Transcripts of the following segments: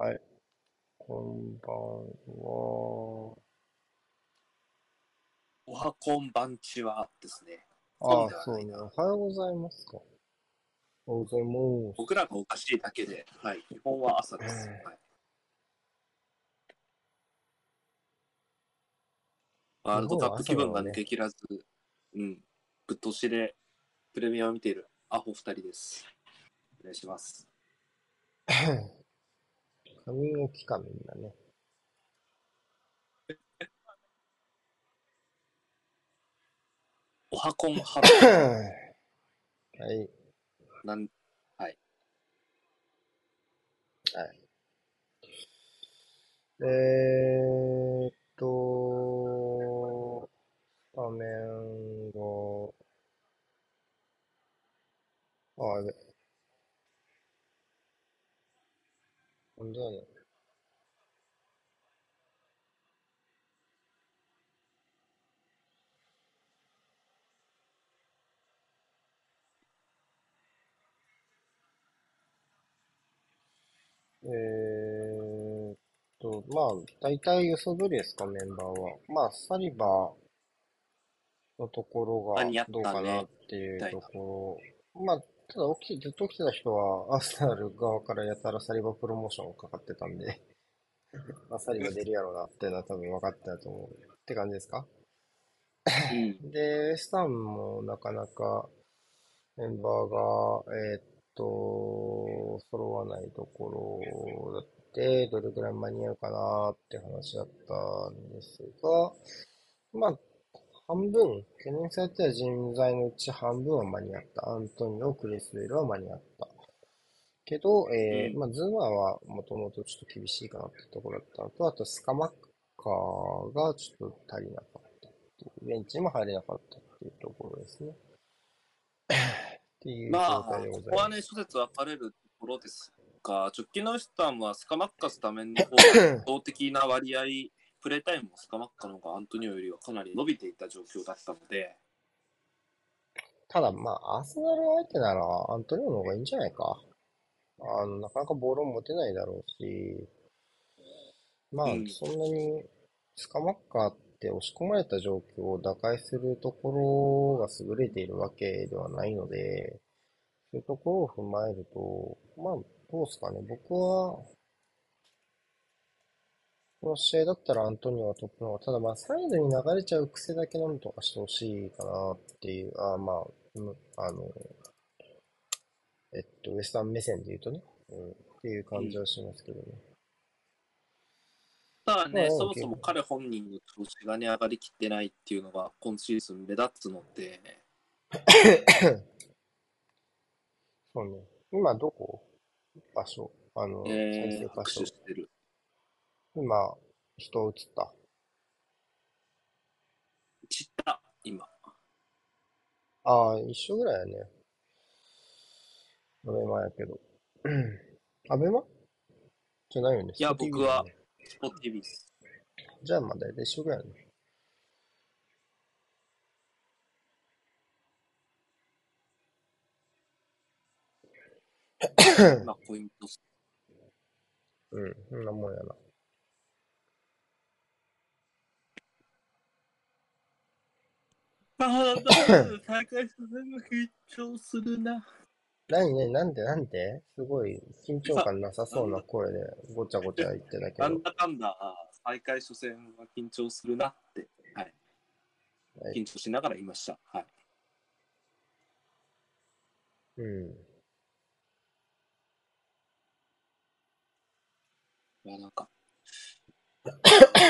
はい。こんばんは。おはこんばんちはですね。ああ、そうね。おはようございますか。おはようございます。僕らがおかしいだけで、はい。基本は朝です。はい、ワールドカップ気分が抜けきらず、うん。ぶっ通しでプレミアを見ているアホ二人です。お願いします。仮眠置きか、みんなね。おはこんは はい。なん、はい。はい。えーっと、スタメンが、あ、や本当だね。えーっと、まあ、大体予想通りですか、メンバーは。まあ、サリバーのところがどうかなっていうところ。まあ、ただ起きずっと起きてた人は、アーセナル側からやたらサリバプロモーションかかってたんで まあ、サリバ出るやろうなっていうのは多分分かってたと思う。って感じですか？で、ウェスタンもなかなかメンバーが、えー、っと、揃わないところだって、どれくらい間に合うかなって話だったんですが、まあ、半分、懸念されてた人材のうち半分は間に合った。アントニオ、クリスウェルは間に合った。けど、えー、まあ、ズーマーはもともとちょっと厳しいかなってところだったのと、あとスカマッカーがちょっと足りなかったっていう、ベンチにも入れなかったっていうところですね。っていう状態でございます。まあ、ここはね、諸説分かれるところですが、直近のスタンはスカマッカスための方が圧倒的な割合プレータイムもスカマッカの方がアントニオよりはかなり伸びていた状況だったので。ただ、まあ、アーセナル相手ならアントニオの方がいいんじゃないか。あの、なかなかボールを持てないだろうし、まあ、そんなにスカマッカーって押し込まれた状況を打開するところが優れているわけではないので、そういうところを踏まえると、まあ、どうですかね。僕は、この試合だったらアントニオがトップの方が、ただまあサイドに流れちゃう癖だけなんとかしてほしいかなっていう、あまあ、あの、えっと、ウエスタン目線で言うとね、うん、っていう感じはしますけどね。ただね、そもそも彼本人の調子がね、上がりきってないっていうのが今シーズン目立つので。そうね。今どこ？場所？あの、えー、場所。してる。今、人映った。散った、今。ああ、一緒ぐらいやね。アベマやけど。アベマ？じゃないよね。いや、僕は、スポッティビス。じゃあ、まあ大体一緒ぐらいね。まあ、ポイント。うん、そんなもんやな。ああ、大会初戦が緊張するな。何ね、なんで？なんで、すごい緊張感なさそうな声でごちゃごちゃ言ってたけど。なんだかんだ、大会初戦は緊張するなって、はい。はい、緊張しながら言いました。はい。うん。まあなんか、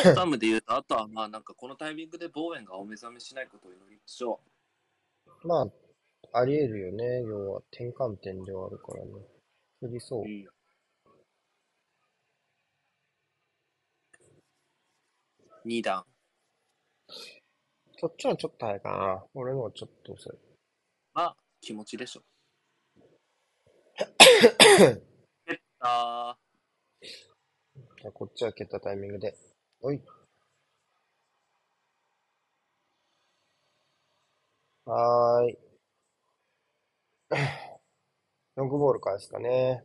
スタムで言うと、あとはまあなんかこのタイミングでボーエンがお目覚めしないことを祈りましょう。まあ、あり得るよね。要は転換点ではあるからね。降りそう。うん、2段。そっちはちょっと早いかな。俺のはちょっと遅い。まあ、気持ちでしょ。えったー。あこっちは蹴ったタイミングで、おい。はーい。ロングボールからですかね。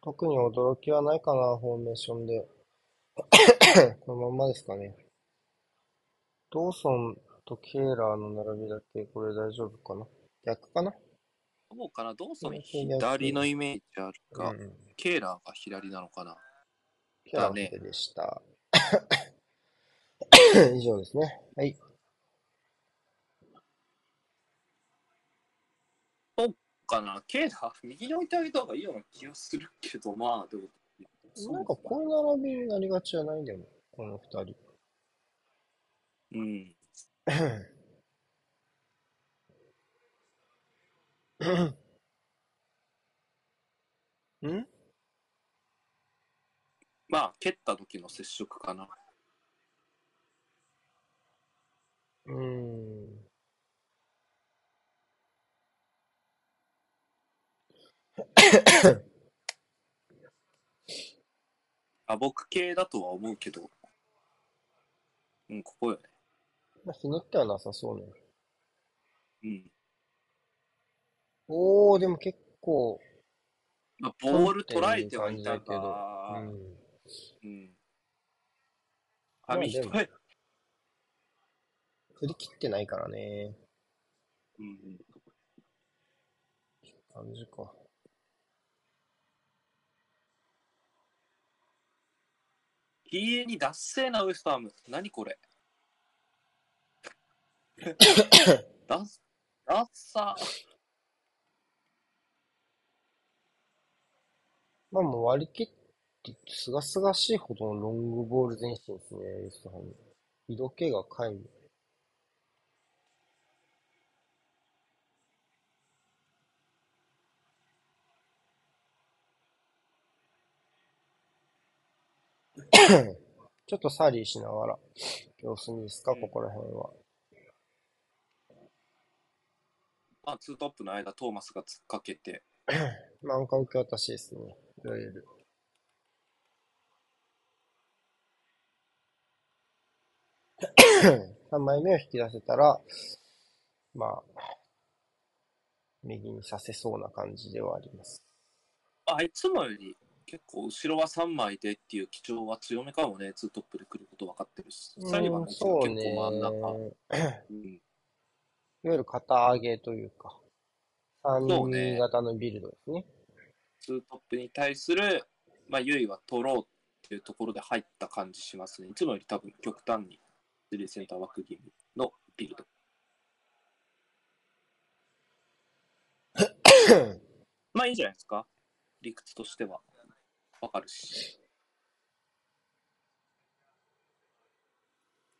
特に驚きはないかな、フォーメーションで。このまんまですかね。ドーソンとケーラーの並びだけ、これ大丈夫かな？逆かな？どうかな？ドーソン左のイメージあるか、うん、ケーラーが左なのかな？ケーラーでした。以上ですね。はい。そうかなケーラー、右に置いてあげた方がいいような気がするけど、まあ、でも。なんかこういう並びになりがちじゃないんだよね、この二人。うん。ん？まあ、蹴った時の接触かな。うん。あ、僕系だとは思うけど。うん、ここよね。まあ、ひねってはなさそうね。うん。おー、でも結構。まあ、ボール捉えてはいたけど。うん。うん。紙一重。振り切ってないからね。うん。感じか。家に脱製なウエストアーム。何これ ダッ、ダッサまあもう割り切って、すがすがしいほどのロングボール前進ですね、ウエストハム。色気が皆無。ちょっとサリーしながら、様子見ですか、ここら辺は。まあ、ツートップの間、トーマスが突っかけて。なんか受け渡しですね。いわゆる。3枚目を引き出せたら、まあ、右にさせそうな感じではあります。あいつもより結構後ろは3枚でっていう基調は強めかもね、ツートップで来ること分かってるし、サリバンも結構真ん中。うん、いわゆる肩上げというか、3人型のビルドですね。ツートップに対する、まあ、優位は取ろうっていうところで入った感じしますね。いつもより多分極端に、スリーセンター枠気味のビルド。まあいいんじゃないですか？理屈としては。わかるし。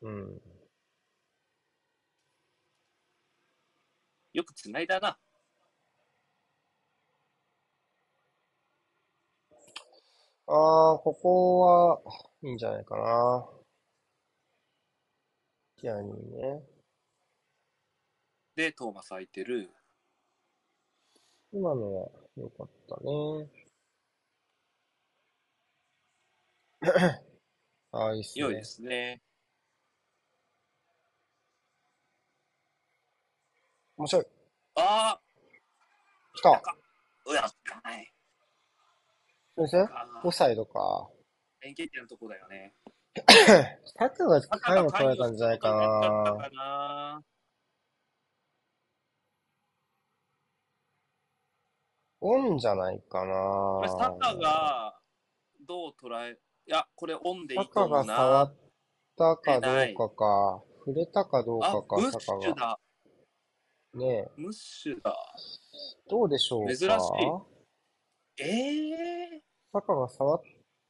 うん。よくつないだな。ああ、ここはいいんじゃないかな。キアニーね。で、トーマス空いてる。今のは良かったね。ああ、いいっすね。良いですね。面白い。ああ来た。うやかない。先生オフサイドか。円形点のとこだよね。タクが回を取られたんじゃないかな。オンじゃないかな。サカがどう捉え、いや、これオンでいいと思うな。が触ったかどうかか、触れたかどうかか、ムッシュだ。ねえ。ムッシュだ。どうでしょうか？珍しい。ええー。坂が触っ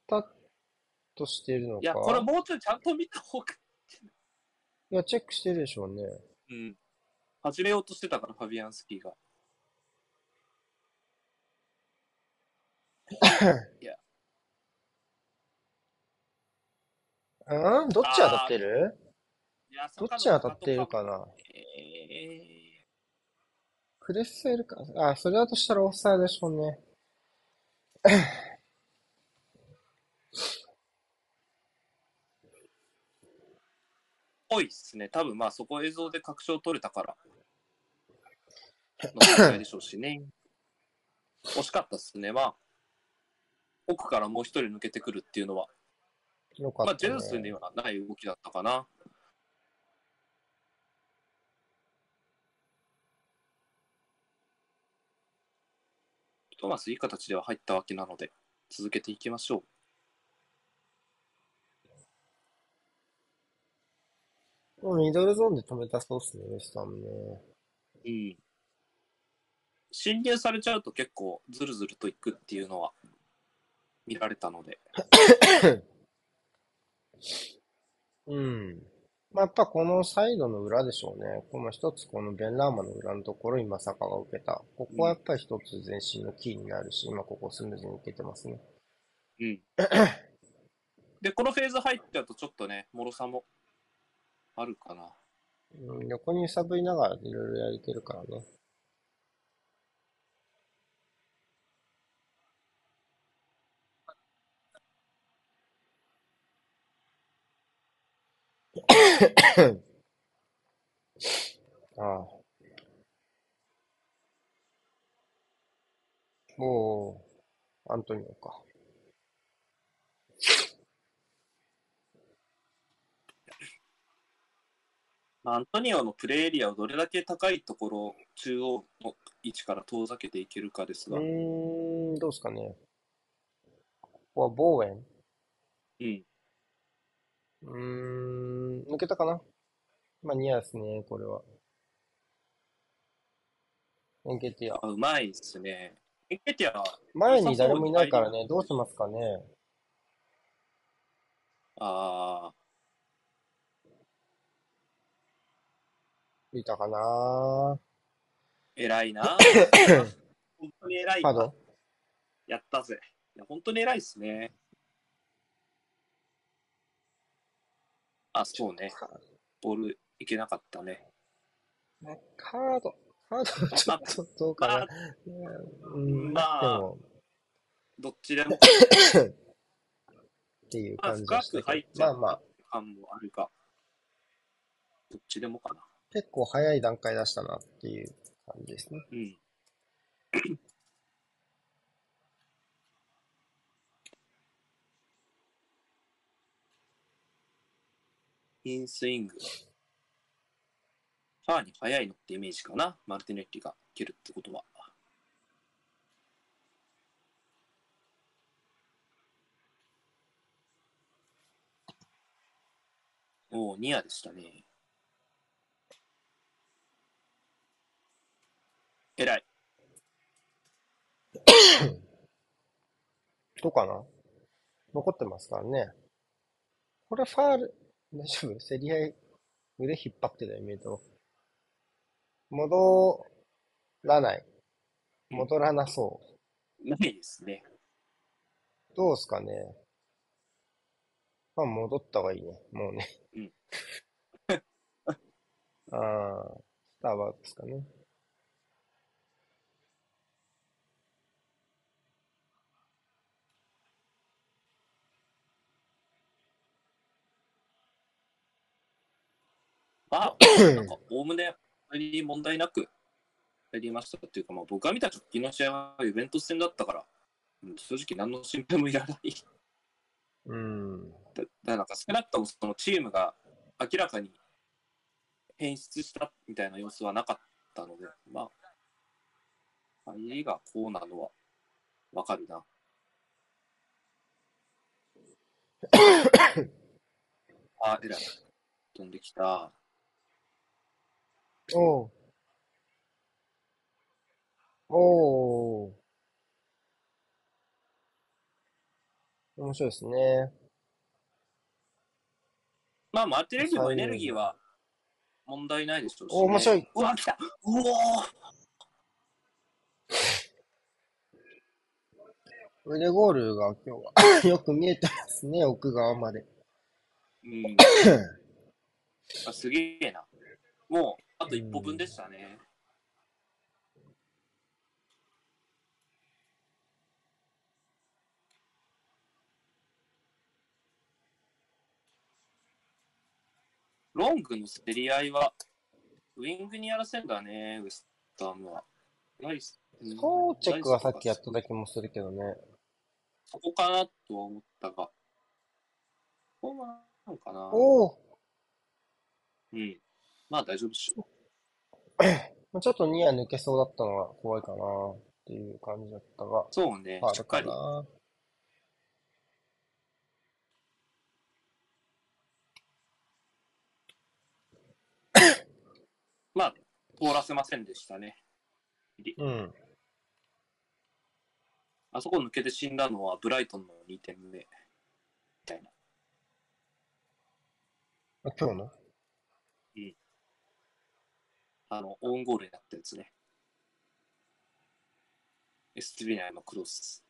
たとしているのか？いや、これもうちょいちゃんと見た方がいや、チェックしてるでしょうね。うん。始めようとしてたから、ファビアンスキーが。いや、うん？どっち当たってる？どっち当たってるかな？えー、クレッセルか。あ、それだとしたらオフサイドでしょうね。ぽいっすね。多分まあそこ映像で確証取れたから。のでしょうしね。惜しかったっすね。まあ、奥からもう一人抜けてくるっていうのは、ね、まあ、ジェンスにはない動きだったかな。トーマス、いい形では入ったわけなので、続けていきましょう。ミドルゾーンで止めたそうっすね、ウエスタムね。うん。侵入されちゃうと結構ズルズルといくっていうのは見られたので。うん。まあ、やっぱこのサイドの裏でしょうね。この一つこのベンラーマの裏のところ今坂が受けた。ここはやっぱり一つ前進のキーになるし、今ここスムーズに受けてますね。うん。で、このフェーズ入っちゃうとちょっとね、脆さもあるかな。うん、横に揺さぶりながらいろいろやれてるからね。ああ。もう、アントニオか。アントニオのプレーエリアをどれだけ高いところ、中央の位置から遠ざけていけるかですが。うーん、どうですかね。ここはボーエンうん。うーん、抜けたかなまあ、ニアですね、これは。エンケティア。あ、うまいっすね。エンケティア。前に誰もいないからね、どうしますかね。ああ。いたかな偉いな 本当に偉いやったぜ。いや、本当に偉いっすね。あ、そうね。ボールいけなかったね。カード、カードちょっとどうかな。まあ、うん、まあ、でもどっちでも。っていう感じ。まあまあ。感もあるが、どっちでもかな。結構早い段階出したなっていう感じですね。うん。インスイング。ファーに速いのってイメージかな。マルティネッリが蹴るってことは。おお、ニアでしたね。偉い。どうかな？残ってますからね。これファール、大丈夫？競り合い、腕引っ張ってたよ、見えと。戻らない。戻らなそう。ないですね。どうすかね。まあ、戻った方がいいね。もうね。うん。ああ、スターバックスかね。まあ、なんか、おおむね、あり問題なくやりましたっていうか、まあ、僕が見た直近の試合はイベント戦だったから、うん、正直何の心配もいらない。うん。だだなんか少なくともそのチームが明らかに変質したみたいな様子はなかったので、まあ、入りがこうなのはわかるな。あ、えらい。飛んできた。おう。おー。面白いですね。まあ、マルティレギもエネルギーは問題ないでしょうし、ね。お、面白い。うわ、来たうお腕ゴールが今日は よく見えてますね、奥側まで。うん。あすげえな。もう、あと一歩分でしたね。ロングの競り合いは、ウィングにやらせんだね、ウエスタムは。ナイス。ソーチェックがさっきやっただけもするけどね。そこかなとは思ったが、ここはなんかな。おおうん。まあ大丈夫でしょ う。ちょっとニア抜けそうだったのは怖いかなっていう感じだったが。そうね、しっかり。まあ、通らせませんでしたね。うん。あそこ抜けて死んだのはブライトンの2点目。みたいな。あ、今日の？うん。あの、オウンゴールになったやつね。エスティビのクロス。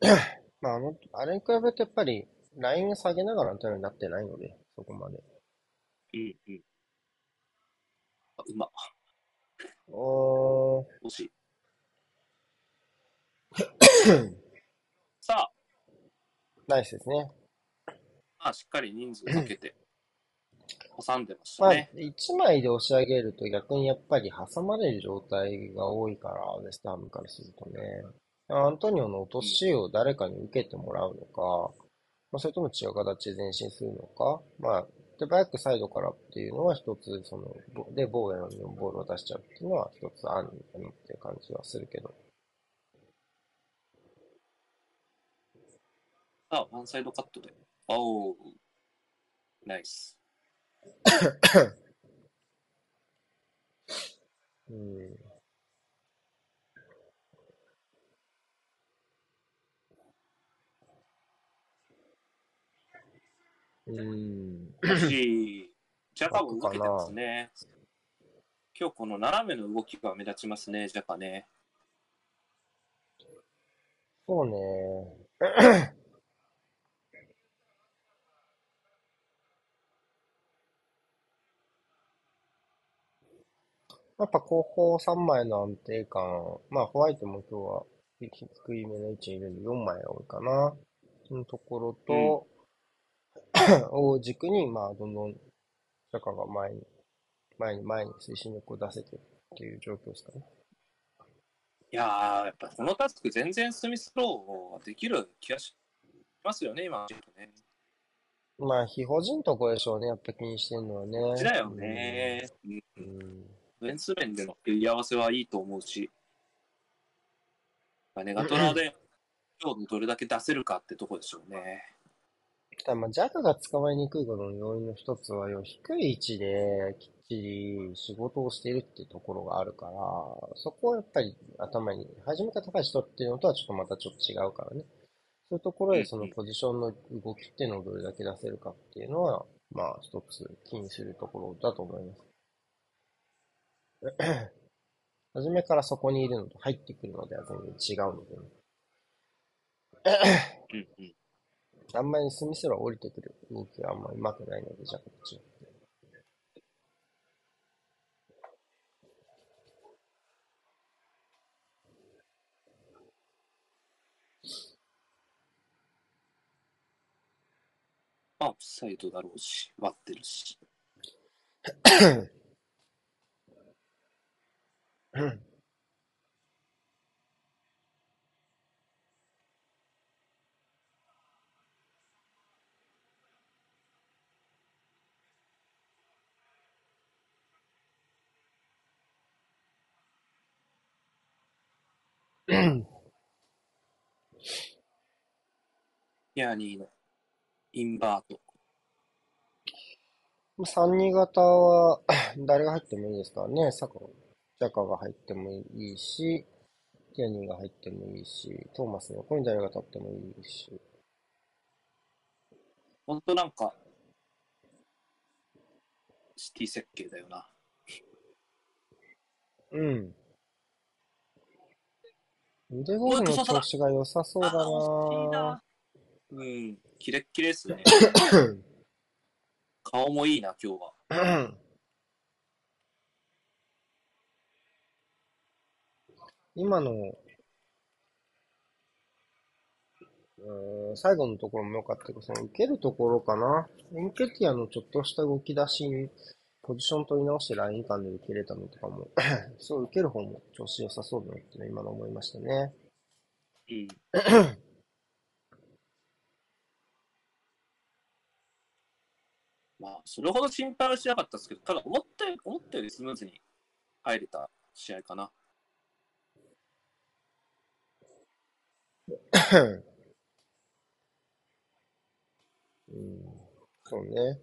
まあ、あの、あれに比べてやっぱり、ライン下げながらのタイムになってないので、そこまで。うんうん。あ、うま。おー。惜しい。さあ。ナイスですね。まあ、しっかり人数かけて、挟んでましたね。まあ、1枚で押し上げると逆にやっぱり挟まれる状態が多いから、ウェストハムからするとね。アントニオの落としを誰かに受けてもらうのか、まあ、それとも違う形で前進するのか、まあ、で、バックサイドからっていうのは一つ、その、で、ボーエのボールを出しちゃうっていうのは一つあるのかなっていう感じはするけど。あ、ワンサイドカットで。おー、ナイス。うん。うん。し、ジャカも動けてますね。今日この斜めの動きが目立ちますね、ジャカね。そうね。やっぱ後方3枚の安定感、まあホワイトも今日は低いめの位置にいるんで4枚が多いかな。そのところと、うん、を軸に、まあどんどん社会が前に、前に前に推進力を出せてるっていう状況ですかね。いやー、やっぱこのタスク全然スミスローできる気がしますよね、今、ね。まあ、非法人とこでしょうね、やっぱ気にしてるのはね。だよね。うん。うんフェンス面での切り合わせはいいと思うし、ネガトラで今日どれだけ出せるかってとこでしょうね。ただまあ、ジャカが捕まえにくいことの要因の一つは、低い位置できっちり仕事をしているっていうところがあるから、そこはやっぱり頭に、始めが高い人っていうのとはちょっとまたちょっと違うからね。そういうところでそのポジションの動きっていうのをどれだけ出せるかっていうのは、まあ一つ気にするところだと思います。初めからそこにいるのと入ってくるのでは全然違うので、ね、あんまりスミスロー降りてくる動きはあんまり上手くないので、じゃあこっち。あ、サイドだろうし、割ってるし。ヤーニーのインバート。3、2型は 誰が入ってもいいですからね。サコ、ジャカが入ってもいいし、ティアニーが入ってもいいし、トーマスの横に誰が立ってもいいし。ほんとなんか、シティ設計だよな。うん。腕ボールの調子が良さそうだなうん、キレッキレですね。顔もいいな、今日は。今の、うん、最後のところも良かったけど、その受けるところかな。エンケティアのちょっとした動き出しに、ポジション取り直してライン間で受けれたのとかも、そう、受ける方も調子良さそうだなってね、今の思いましたね。うん。まあ、それほど心配はしなかったですけど、ただ思ったより、思ったよりスムーズに入れた試合かな。うん、そうね。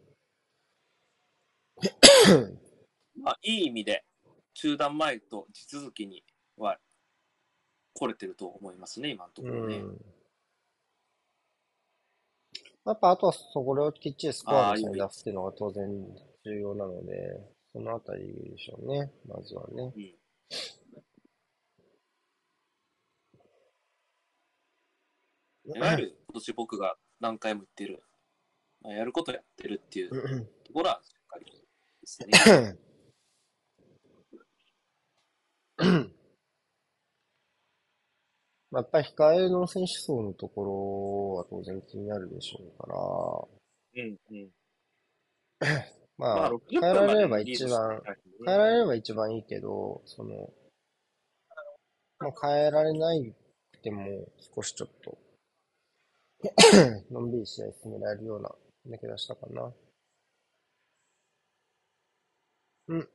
まあ、いい意味で、中断前と地続きには来れてると思いますね、今のところね。うんやっぱあとはそこをきっちりスコアのに出すっていうのが当然重要なので、そのあたりでしょうね、まずはね。うんいわゆる今年僕が何回も言ってる、まあ、やることやってるっていうところはしっかりですね。まあ、やっぱり控えの選手層のところは当然気になるでしょうから、うんうん。まあ、変えられれば一番、変えられれば一番いいけど、その、まあ、変えられないくても少しちょっと のんびり試合進められるような抜け出したかな。うん。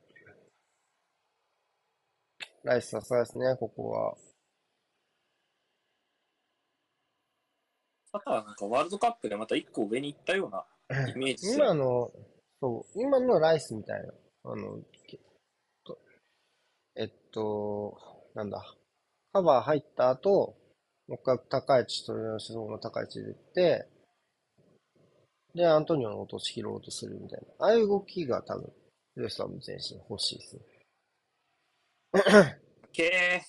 ライスさすがですね、ここは。サカはなんかワールドカップでまた一個上に行ったような イメージ今の、そう、今のライスみたいな、あの、えっと、なんだ、カバー入った後、もう一回高い位置、取り直しの高い位置で行って、で、アントニオの落とし拾おうとするみたいな。ああいう動きが多分、ルースは全身欲しいですね。け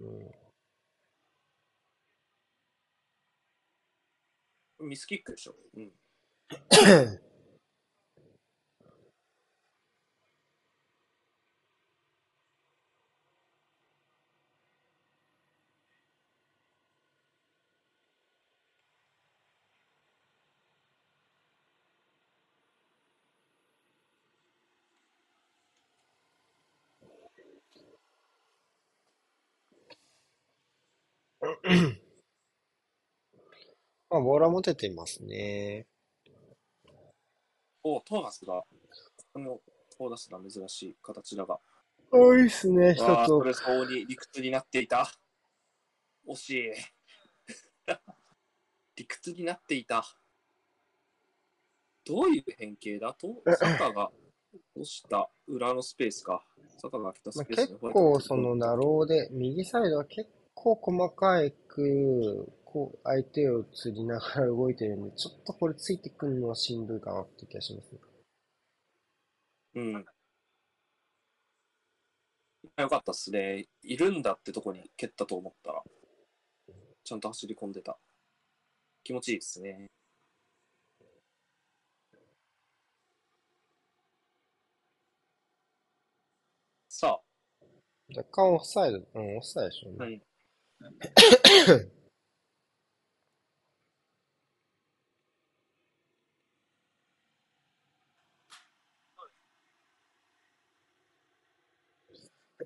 ー。うん。ミスキックでしょ。うん。まあ、ボーラ持てていますね。おトーマスが、この、こう出すのは珍しい形だが。多いっすね、一つ。それ相応に理屈になっていた。惜しい。理屈になっていた。どういう変形だ？と、坂が押した裏のスペースか。坂が開けたスペース、まあ、結構そのナローで、右サイドは結構細かく、こう、相手を釣りながら動いてるんで、ちょっとこれついてくるのはしんどいかなって気がしますね。うん。よかったっすね。いるんだってとこに蹴ったと思ったら、ちゃんと走り込んでた。気持ちいいですね。さあ。若干オフサイド、うん、オフサイドでしょうね。はい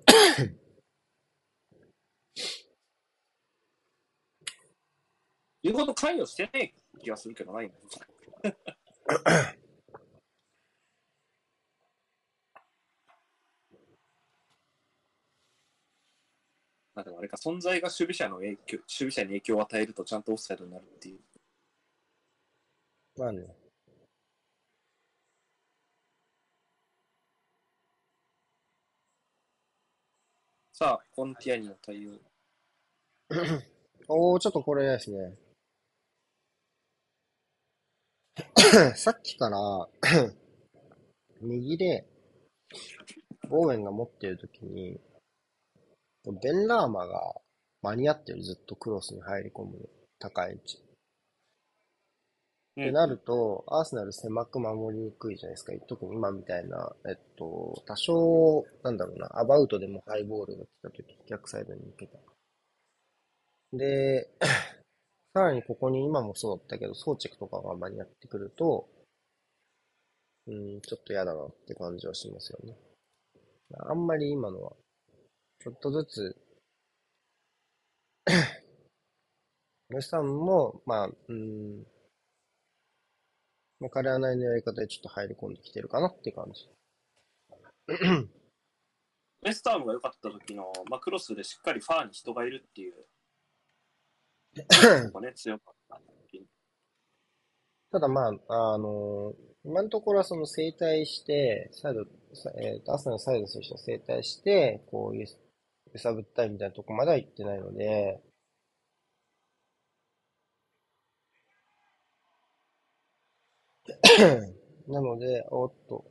言うほど関与してない気がするけどないんだまあでもあれか、存在が守備者の影響、守備者に影響を与えるとちゃんとオフサイドになるっていう。まあね。さあ、コンティアニの対応。おー、ちょっとこれですね。さっきから 右で、オーウェンが持ってるときに、ベンラーマが間に合ってる、ずっとクロスに入り込む高い位置。ってなると、アーセナル狭く守りにくいじゃないですか。特に今みたいな、えっと、多少、なんだろうな、アバウトでもハイボールが来たとき、逆サイドに向けた。で、さらにここに今もそうだったけど、装着とかが間に合ってくると、うん、ちょっと嫌だなって感じはしますよね。あんまり今のは、ちょっとずつウエスタンも、まあ、うん、まあ、彼はないのやり方でちょっと入り込んできてるかなって感じ。ウエスタームが良かった時の、まあ、クロスでしっかりファーに人がいるっていう。ね、強かった。ただまあ、あのー、今のところはその整体して、サイド、えっ、ー、と、朝のサイド選手と整体して、こう、揺さぶったりみたいなとこまでは行ってないので、なので、おっと。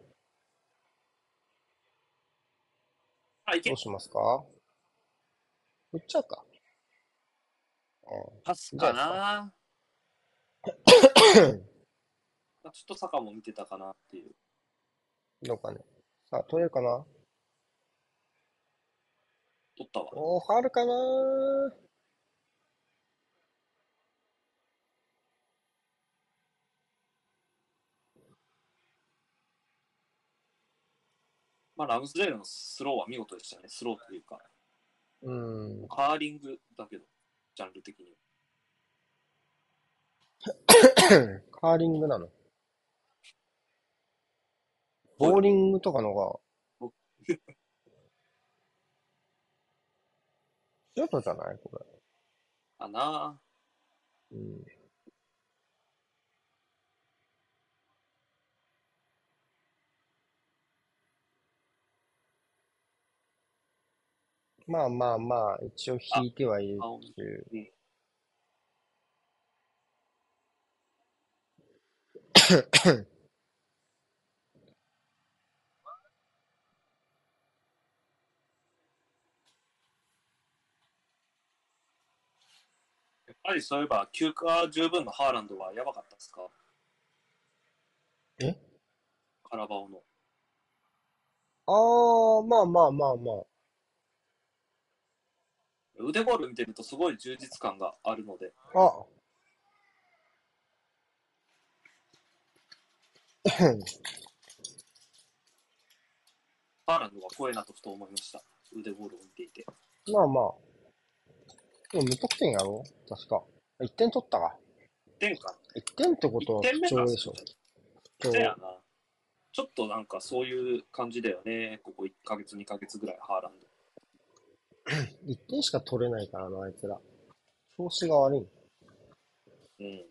あ、いけどうしますか？打っちゃうか。パスかなちょっと坂も見てたかなっていう。どうかね。さあ、取れるかな？取ったわ。おー、ファールかなまあ、ラムズデールのスローは見事でしたね。スローというか。うん。カーリングだけど、ジャンル的に カーリングなの？ボーリングとかのが、シュート じゃない？これ。かなうん。まあまあまあ、一応引いてはいるっていう。やっぱりそういえば、休暇十分のハーランドはやばかったですか？え？カラバオの。ああ、まあまあまあまあ。腕ボール見てるとすごい充実感があるので。あハーランドが怖いなとふと思いました。腕ボールを見ていて。まあまあ。でも無得点やろ？確か。1点取ったか。1点か。1点ってことは貴重でしょ。貴重やな。ちょっとなんかそういう感じだよね。ここ1ヶ月、2ヶ月ぐらい、ハーランド。1点しか取れないからな、あいつら。調子が悪い。うん。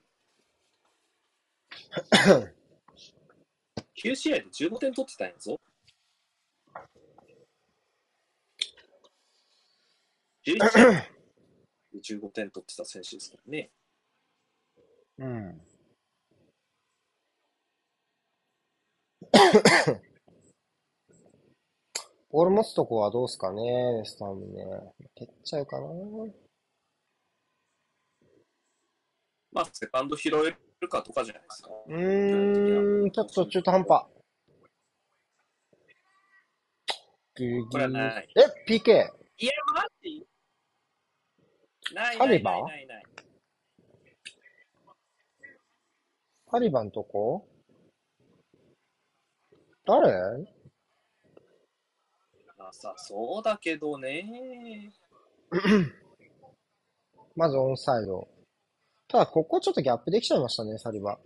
9試合で15点取ってたんやぞ。11試合で15点取ってた選手ですからね。うん。ボール持つとこはどうすかね、スタムね。蹴っちゃうかな。まあ、セカンド拾えるかとかじゃないですか。うーん、ちょっと中途半端。ギリギリ。え、PK? いや、マジ？ないタリバン？タリバンとこ？誰？さそうだけどね。まずオンサイド。ただ、ここちょっとギャップできちゃいましたね、サリバ。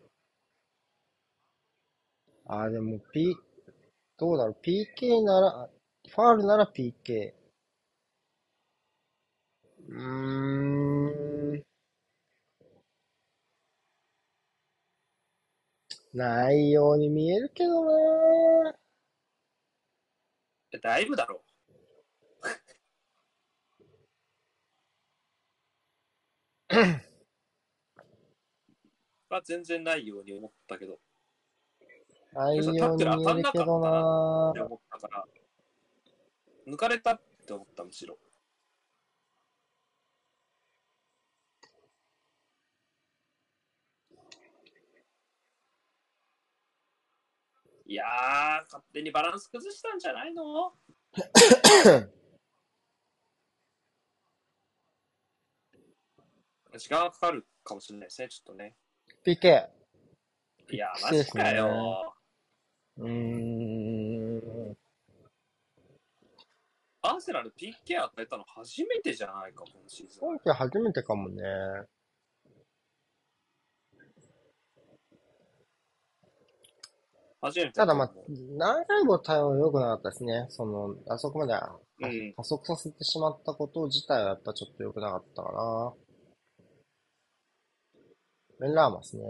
あー、でも、P、どうだろう、PK なら、ファールなら PK。うーん。ないように見えるけどなだいぶだろう。は全然ないように思ったけど。ないように見えるけどなって思ったから、抜かれたって思った、むしろ。いやー、勝手にバランス崩したんじゃないの？時間がかかるかもしれないですね、ちょっとね。PK。いや、マジかよ。うーん。アーセナル PK 与えたの初めてじゃないか、今シーズン。今季初めてかもね。初めて。ただまあ、長いボタンは良くなかったですね。その、あそこまでうん。加速させてしまったこと自体はやっぱちょっと良くなかったかな。ベンラーマですね。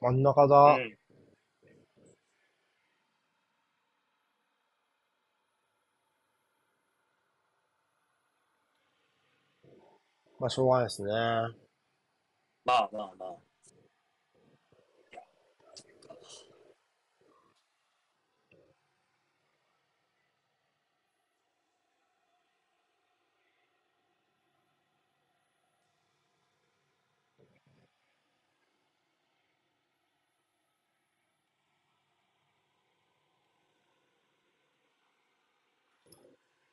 真ん中だ。うんまあ、しょうがないですね。まあまあまあ。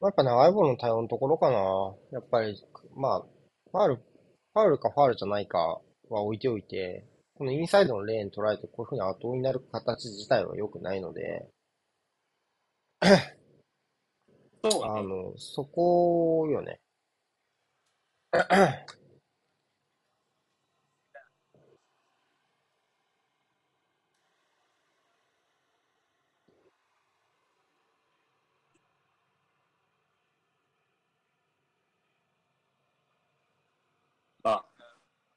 まあやっぱ長いボールの対応のところかな。やっぱり、まあ、ファウル、ファウルかファウルじゃないかは置いておいて、このインサイドのレーン捉えてこういうふうに後になる形自体は良くないので、そう。あの、そこよね。まあ、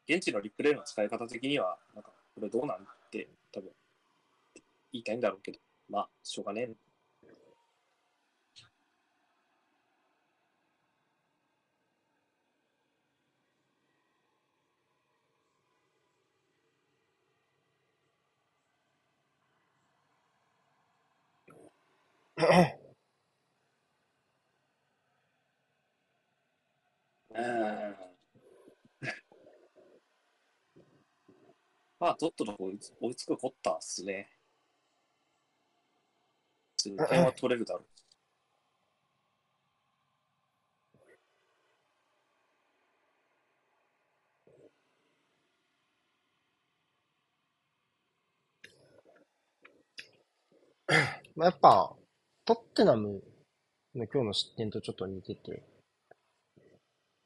現地のリプレイの使い方的には、なんか、これどうなんって、多分、言いたいんだろうけど、まあ、しょうがねえ。うん。まあ、とっとと追いつ追いつくこったっすね。点は取れるだろう。まあやっぱ、トッテナムの今日の失点とちょっと似てて、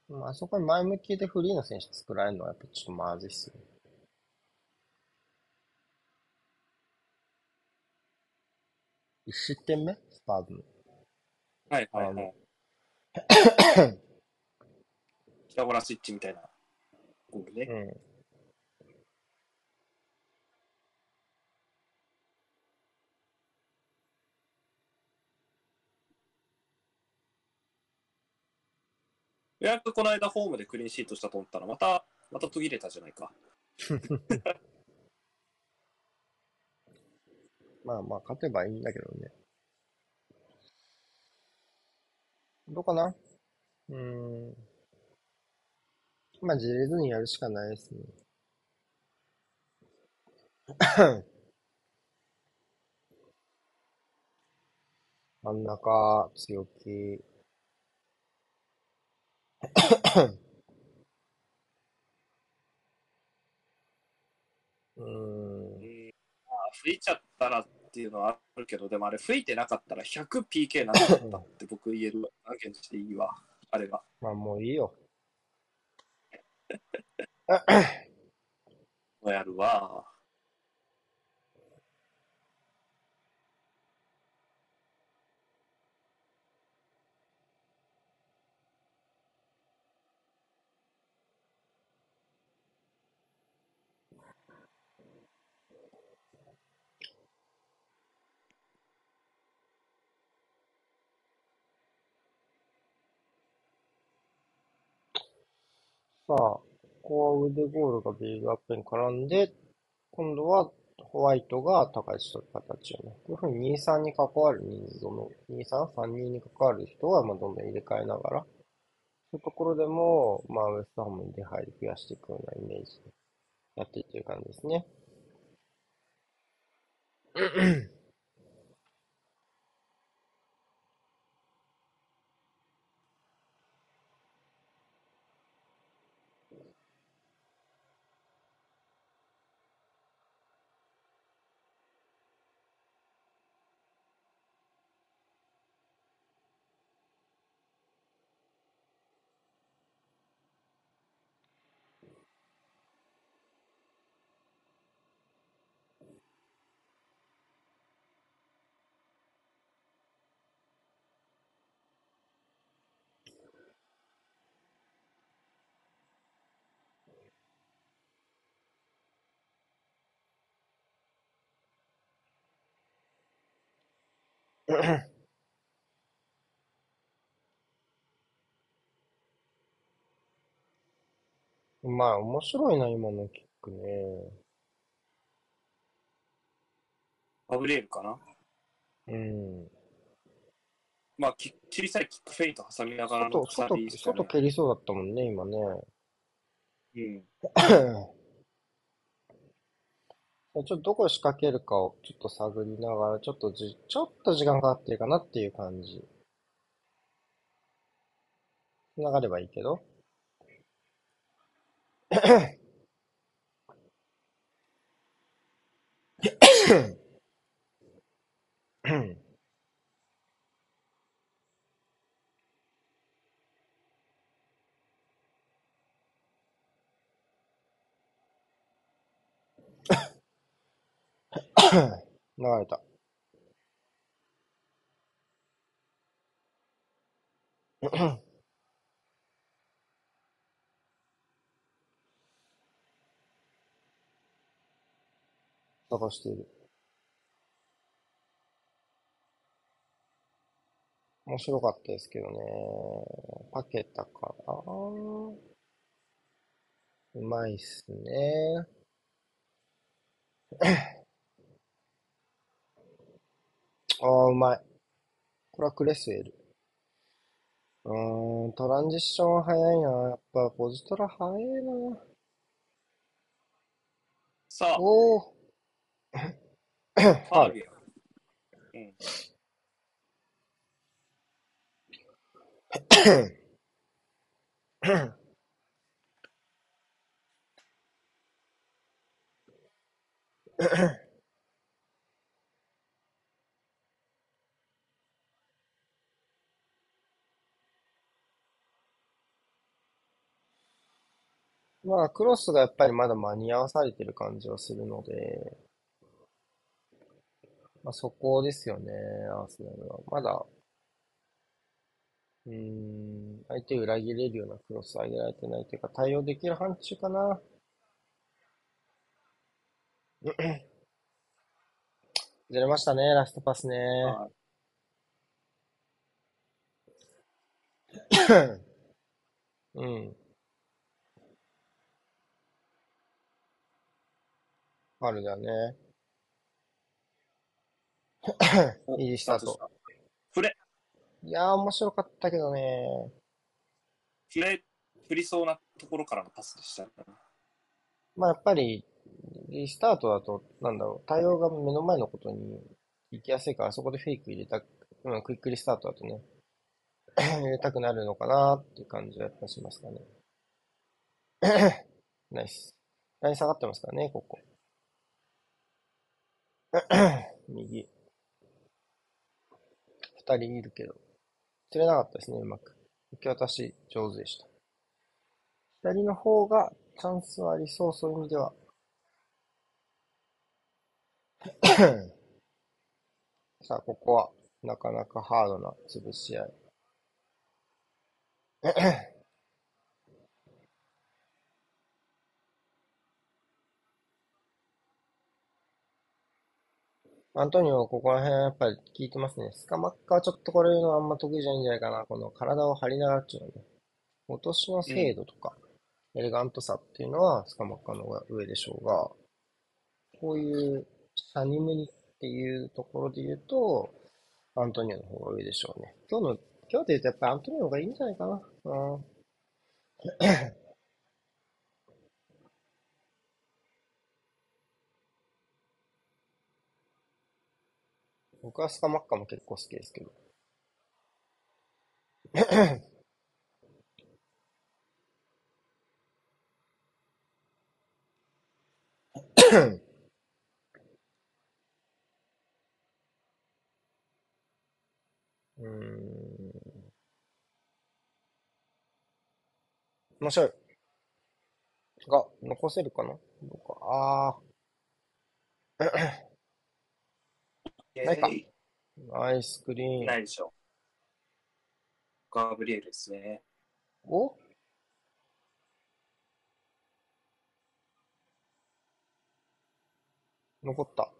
まああそこに前向きでフリーの選手作られるのはやっぱちょっとまずいっすよね。一失点目スパーズの。はいはいはい。北 ゴラスイッチみたいなゴールね。うん。ようやくこの間ホームでクリーンシートしたと思ったら、また、また途切れたじゃないか。まあまあ、勝てばいいんだけどね。どうかな？うーん。まあ、じれずにやるしかないですね。真ん中、強気。うん。まあ、吹いちゃったらっていうのはあるけど、でもあれ吹いてなかったら 100PK なかったって僕言えるわ。案件していいわ。あれが。まあ、もういいよ。もうやるわ。さ、ここは腕ゴールがビルドアップに絡んで、今度はホワイトが高いし取る形よね。こういうふうに2、3に関わる人数の、2、3、3人に関わる人はまあどんどん入れ替えながら、そういうところでも、まあウエストハムに出入り増やしていくようなイメージでやっていってる感じですね。まあ、面白いな、今のキックね。ガブリエルかな？うん。まあ、き小さいキックフェイント挟みながらの外、外、外蹴りそうだったもんね、今ね。うん。ちょっとどこ仕掛けるかをちょっと探りながら、ちょっとじ、ちょっと時間かかってるかなっていう感じ。繋がればいいけど。流れた。探している。面白かったですけどね。パケたかな。うまいっすね。ああ、うまい。これはクレスウェル。うーん、トランジッション早いな。やっぱ、ポジトラ早いな。さあ。おお。ファウル。うん。まあ、クロスがやっぱりまだ間に合わされてる感じはするので、まあ、そこですよね、アーセナルは。まだ、うーん、相手を裏切れるようなクロス上げられてないというか、対応できる範疇かな。ずれましたね、ラストパスね。うん。あるだね。いいスタート。フレ。いやー、面白かったけどね。フレ、振りそうなところからのパスでした、まあ、やっぱり、リスタートだと、なんだろう、対応が目の前のことに行きやすいから、そこでフェイク入れた、うん、クイックリスタートだとね、入れたくなるのかなっていう感じはやっぱしますかね。ナイス。ライン下がってますからね、ここ。右。二人いるけど。釣れなかったですね、うまく。受け渡し上手でした。左の方がチャンスはありそう、そういう意味では。さあ、ここは、なかなかハードな潰し合い。アントニオ、ここら辺やっぱり効いてますね。スカマッカはちょっとこれいうのあんま得意じゃないんじゃないかな。この体を張りながらっていうのね。落としの精度とか、エレガントさっていうのはスカマッカの方が上でしょうが、こういうシャニムニっていうところで言うと、アントニオの方が上でしょうね。今日の、今日で言うとやっぱりアントニオの方がいいんじゃないかな。うん。僕はスカマッカも結構好きですけど。うん。面白い。が、残せるかなどうか。ああ。ないか。ナイスクリーン。ないでしょ。ガブリエルですね。お？残った。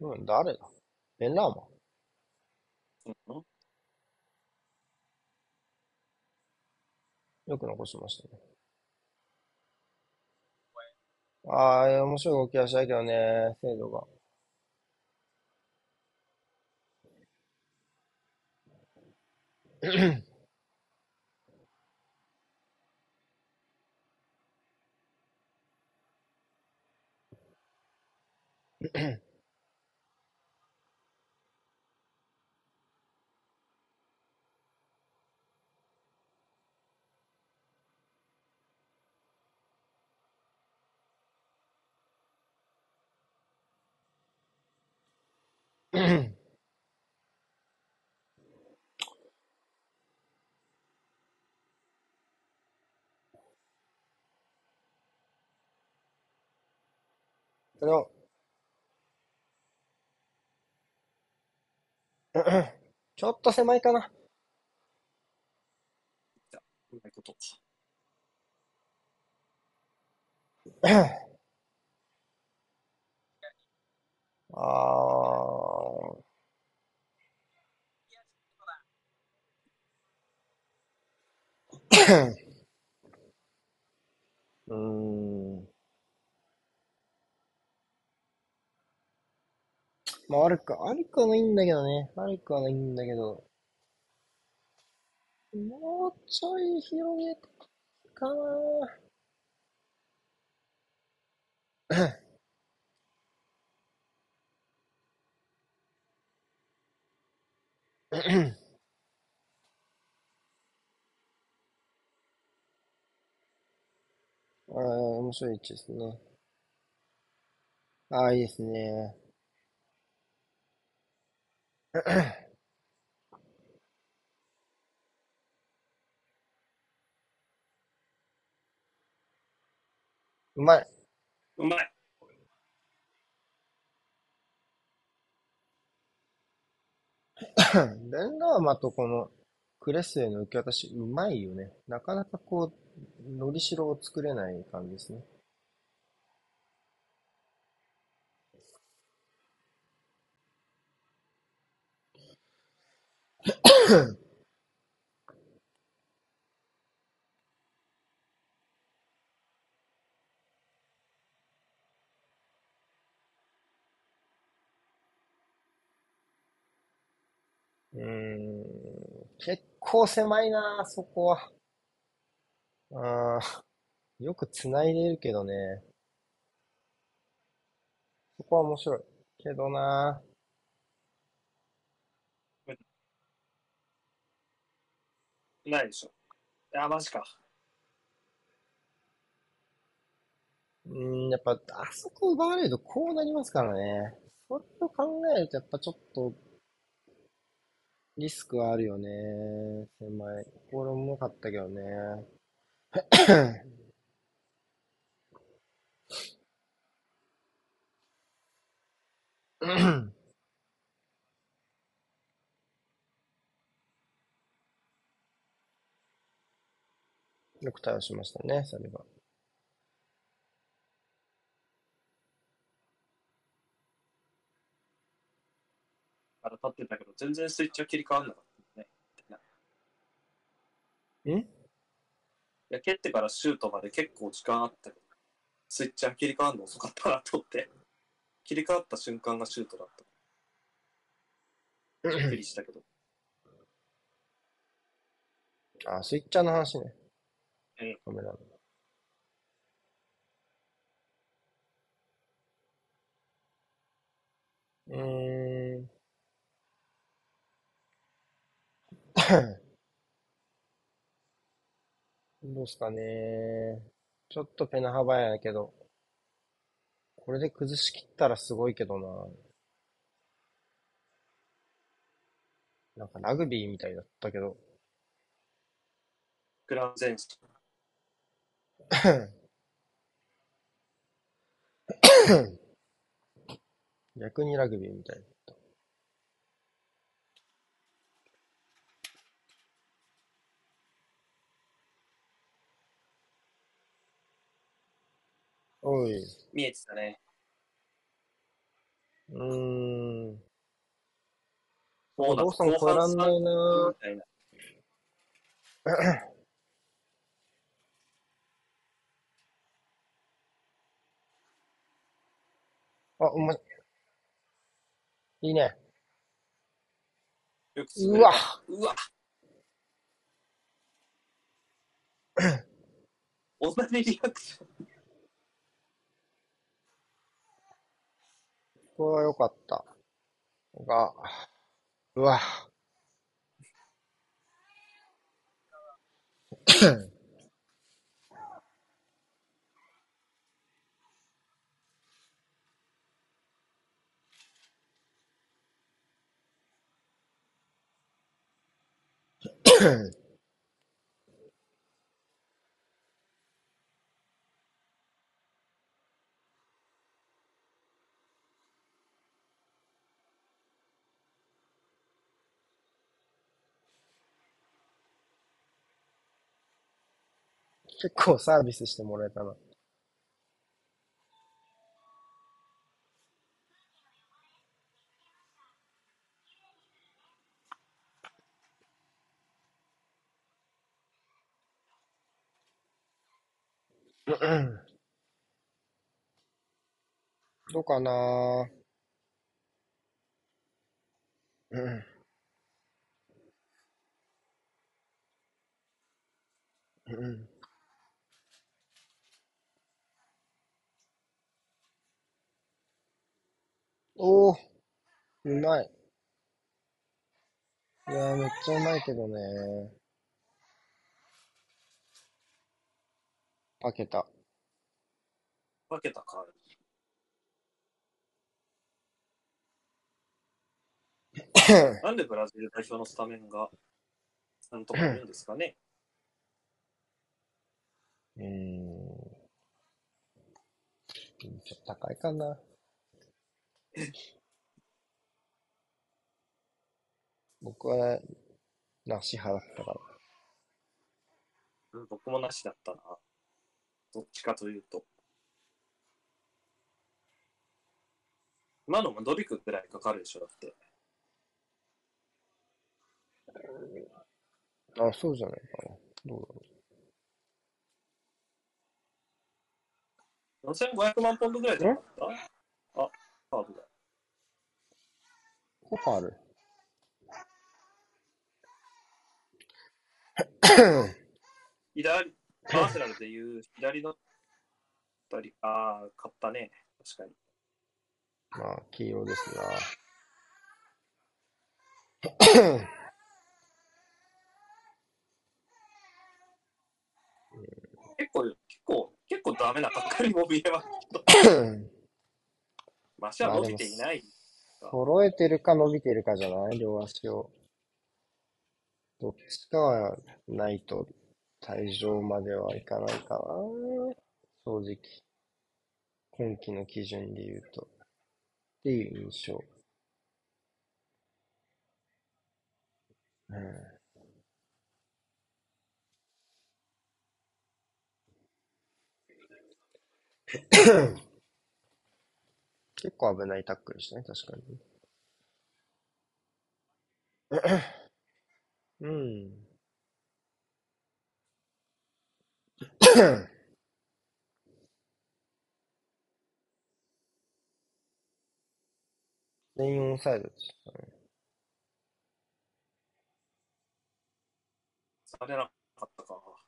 うん、誰だ？ベンラーマうんよく残しましたね。ああ、面白い動きはしたいけどね、精度が。それを、ちょっと狭いかな。うまいこと。ああ。うん。まあ悪く、悪くはないんだけどね。悪くはないんだけど。もうちょい広げかな。ああ、面白い位置ですね。ああ、いいですね。うまい。うまい。レンガーマとこのクレスへの受け渡し、うまいよね。なかなかこう、のりしろを作れない感じですね。うーん、結構狭いな、そこは。ああ、よく繋いでるけどね。そこは面白い。けどな。ないでしょ。あ、マジか。うん、やっぱ、あそこ奪われるとこうなりますからね。それを考えると、やっぱちょっと、リスクはあるよね。狭い。これもかったけどね。よく対応しましたね、それはは。あ立ってたけど、全然スイッチは切り替わんなかったね。んいや、蹴ってからシュートまで結構時間あったけど、スイッチは切り替わんの遅かったなと思って、切り替わった瞬間がシュートだった。びっくりしたけど。あ、スイッチャーの話ね。うん。カメラの。うーん。どうすかね。ちょっとペナ幅やけど。これで崩しきったらすごいけどな。なんかラグビーみたいだったけど。グランゼンス。逆にラグビーみたいだった。おい。見えてたね。うーん。もうローソン超えらんないなみたいな。あ、うまい。いいね。よくうわうわ 同じリアクション。これは良かった。が、うわ。結構サービスしてもらえたな。どうかなうん。うん。おー、うまい。いやー、めっちゃうまいけどね。パケた。分けたか。なんでブラジル代表のスタメンがなんとかいるんですかね。うーん。ちょっと高いかな。僕は、なし払ったから。うん僕もなしだったな。どっちかというと。今のもドリクぐらいかかるでしょ、だって。あ、そうじゃないかな。どうだろ4500万ポンドぐらいじゃなかったあ、カードだ。う。コファール。左、アーセナルでいう左の二人、ああ、買ったね。確かに。まあ、黄色ですな。結構、結構、結構ダメなばっかりも見えますけど。マシは伸びていない。揃えてるか伸びてるかじゃない両足を。どっちかはないと退場まではいかないかな。正直。今季の基準で言うと。っていう印象。うん。結構危ないタックルでしたね、確かに。うん。全員オンサイドでしたね。されなかったか。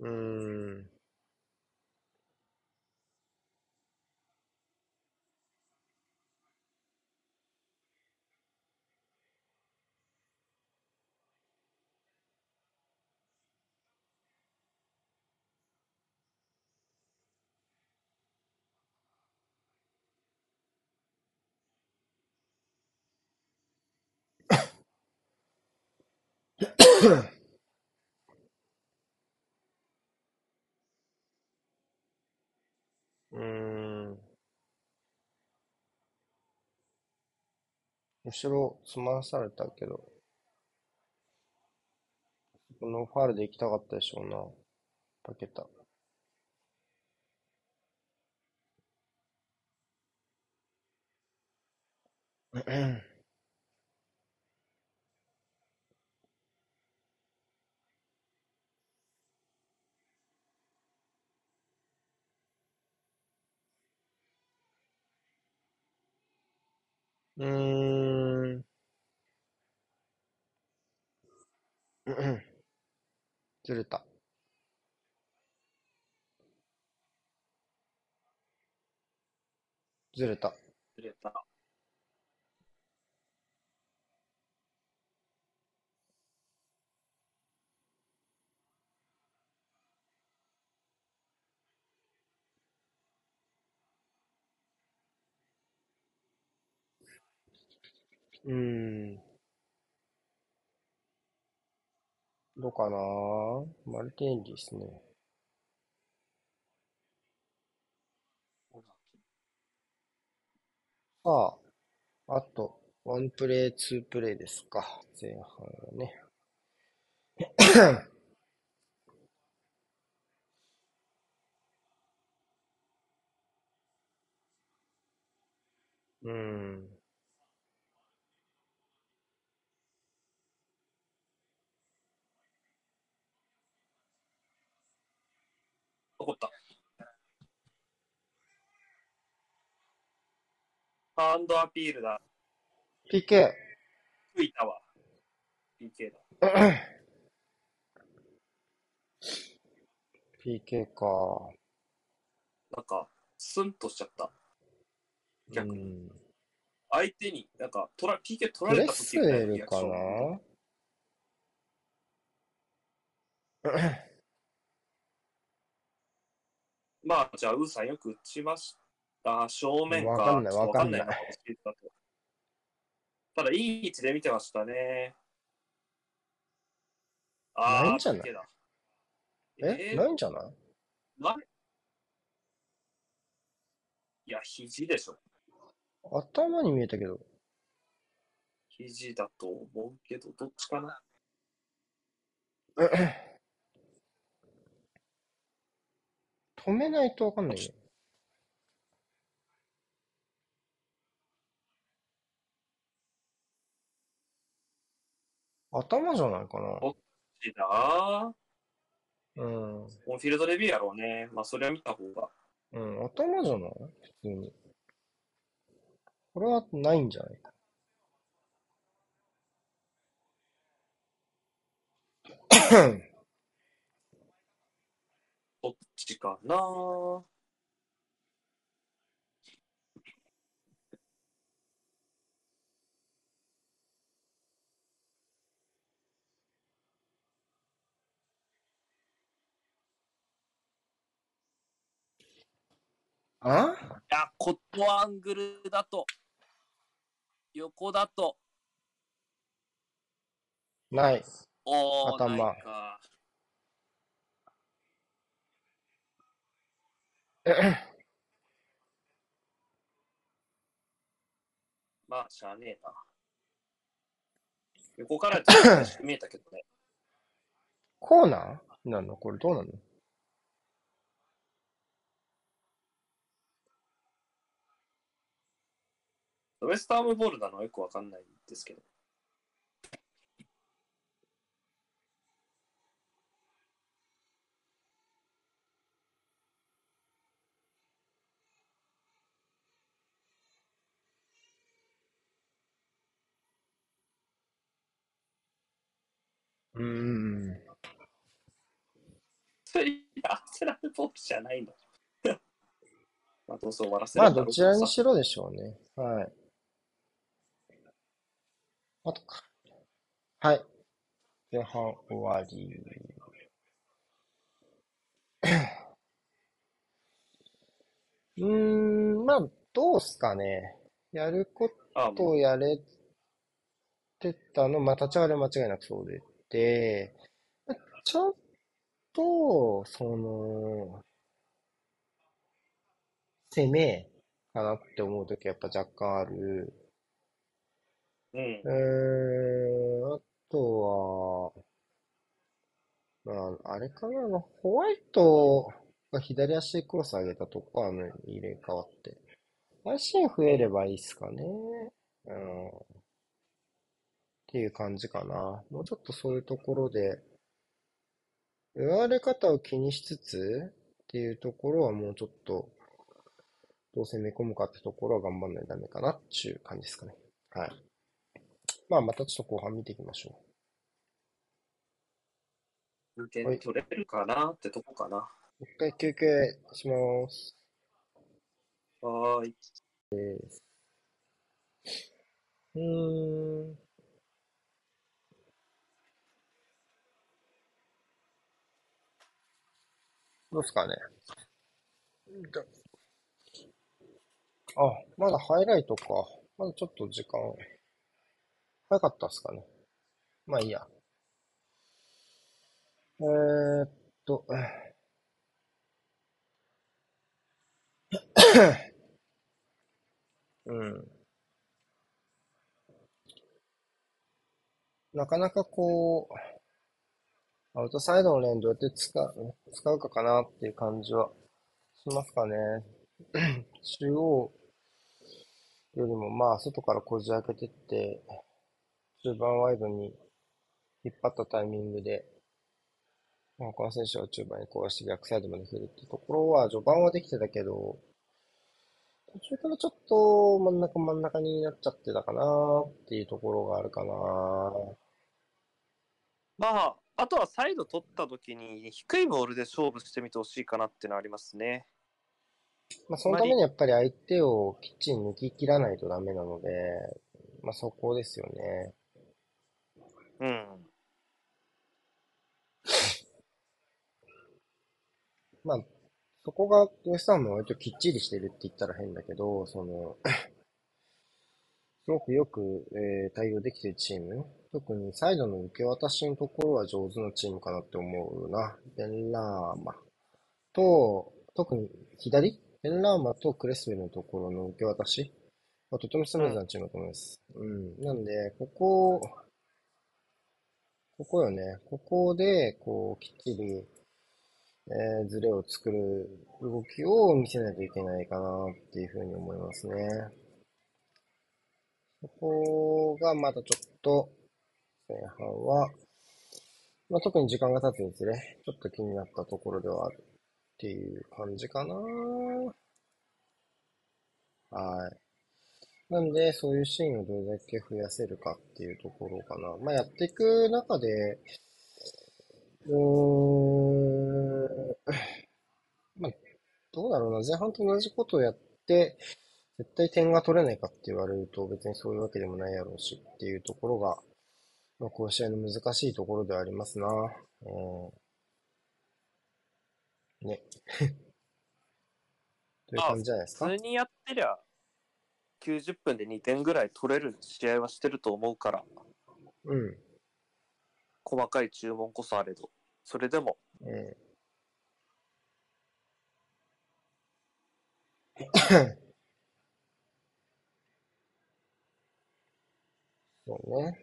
ううーん。後ろ、つまらされたけど。このファールで行きたかったでしょうな。パケタ。うーん。ずれた。ずれた。ずれた。うーん。どうかなマルティンリですね。さあ、あと、ワンプレイ、ツープレイですか。前半はね。うん。怒った。ハンドアピールだ。PK。吹いたわ。PK だ。PK か。なんか、スンとしちゃった。逆に。相手に、なんか、取ら、PK 取られた時みたいなリアクション。まあ、じゃあ、ウーさんよく打ちました。正面か。わかんない、わかんない。ただ、いい位置で見てましたね。あないんじゃない？え、え？ー、ないんじゃない？ないいや、肘でしょ。頭に見えたけど。肘だと思うけど、どっちかな。止めないとわかんないよ。頭じゃないかな。どっちだうん。オンフィールドレビューやろうね。まあ、それは見た方が。うん、頭じゃない？普通に。これはないんじゃない？か。ちかなあ？いや、コットアングルだと、横だと。ない。お頭。ないかまあ、しゃあねえな。横からちょっと見えたけどね。コーナーなの？これどうなの？ウエスタームボールなの？はよくわかんないんですけど。うん。いや、アスラルボールじゃないの。まあ、どうせ終わらせるまあ、どちらにしろでしょうね。はい。あとか。はい。前半終わり。うーん、まあ、どうすかね。やることをやれてたの、まあ、立ち上がり間違いなくそうで、ちょっと、その、攻めかなって思うときはやっぱ若干ある。うん。えー、あとは、まあ、あれかな、ホワイトが左足でクロス上げたとこは、ね、入れ替わって。足増えればいいっすかね。うん。っていう感じかな。もうちょっとそういうところで、言われ方を気にしつつっていうところはもうちょっと、どう攻め込むかってところは頑張んないとダメかなっていう感じですかね。はい。まあ、またちょっと後半見ていきましょう。受け取れるかなってとこかな。一回休憩します。はーい。うーん。どうすかね。あ、まだハイライトか。まだちょっと時間、早かったっすかね。まあいいや。えー、っと、うん。なかなかこう、アウトサイドのレーンどうやって使う、使うかかなっていう感じはしますかね。中央よりもまあ外からこじ開けてって、中盤ワイドに引っ張ったタイミングで、他の選手は中盤にこうして逆サイドまで振るってところは序盤はできてたけど、途中からちょっと真ん中真ん中になっちゃってたかなっていうところがあるかな。まあ、あとはサイド取った時に低いボールで勝負してみてほしいかなっていうのはありますね。まあ、そのためにやっぱり相手をきっちり抜き切らないとダメなので、まあそこですよね。うん。まあ、そこがウエスタンも割ときっちりしてるって言ったら変だけど、その、すごくよく、えー、対応できているチーム。特にサイドの受け渡しのところは上手なチームかなって思うな。ベンラーマと、特に左？ベンラーマとクレスウェルのところの受け渡しはとてもスムーズなチームだと思います。うん。なんで、ここ、ここよね。ここで、こう、きっちり、えー、ズレを作る動きを見せないといけないかなっていうふうに思いますね。そこがまだちょっと前半は、まあ、特に時間が経つにつれ、ちょっと気になったところではあるっていう感じかな。はい。なんで、そういうシーンをどれだけ増やせるかっていうところかな。まあ、やっていく中で、うーん、まあ、どうだろうな。前半と同じことをやって、絶対点が取れないかって言われると別にそういうわけでもないやろうしっていうところが、まあ、こう試合の難しいところではありますな。うん。ね。という感じじゃないですか？普通にやってりゃ、90分で2点ぐらい取れる試合はしてると思うから。うん。細かい注文こそあれど、それでも。え そうね。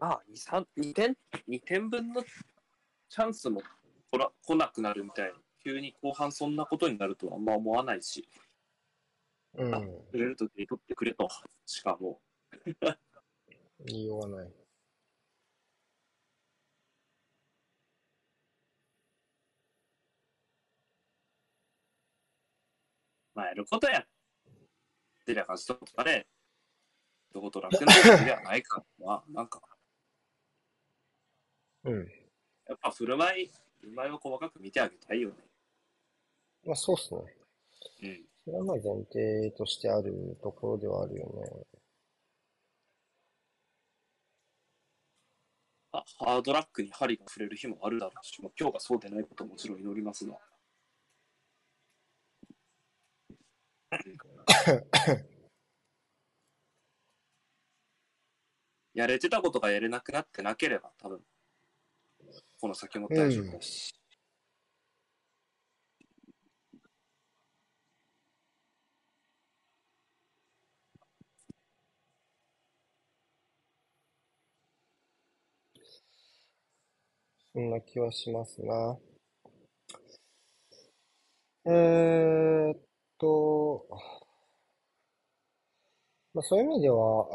ああ、2, 2点、2点分のチャンスも来ら来なくなるみたいな。急に後半そんなことになるとはあんま思わないし。うん。くれるときに取ってくれと、しかも。言いようがない。まあ、やることやってりゃ勝ちとかね、どこと楽なことではないかは、なんか、うん。やっぱ振る舞い、振る舞いを細かく見てあげたいよね。まあそうっすね。うん。それはまあ前提としてあるところではあるよね。あハードラックに針が触れる日もあるだろうし、まあ、今日がそうでないことももちろん祈りますが。やれてたことがやれなくなってなければ、多分、この先も大丈夫だし。そんな気はしますな。えーっと、まあそういう意味では、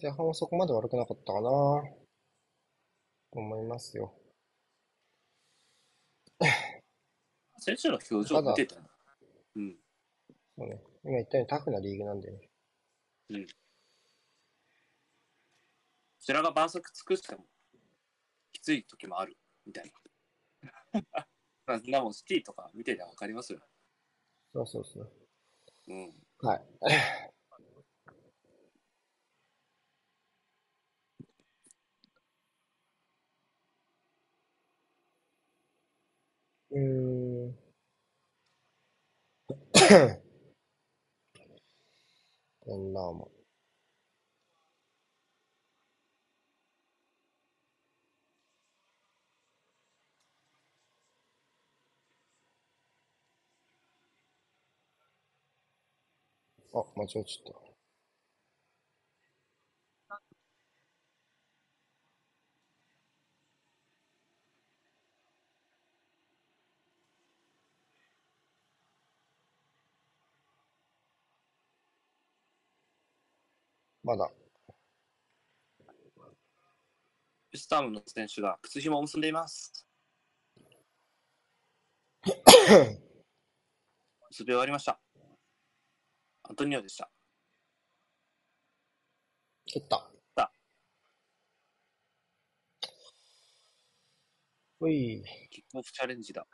前半はそこまで悪くなかったかな、と思いますよ。選手の表情見てたうん。そうね。今言ったようにタフなリーグなんでね。うん。こちらが晩作尽くしても、きつい時もある。みたいな。そんなもんシティとか見ててわかりますよ。そうそうそう。うん。はい。うーん。こんなもん。あ、間違えちゃった。まだ。スタームの選手が靴紐を結んでいます。結び終わりました。アントニオでした。蹴った。た。ほい。キックオフチャレンジだ。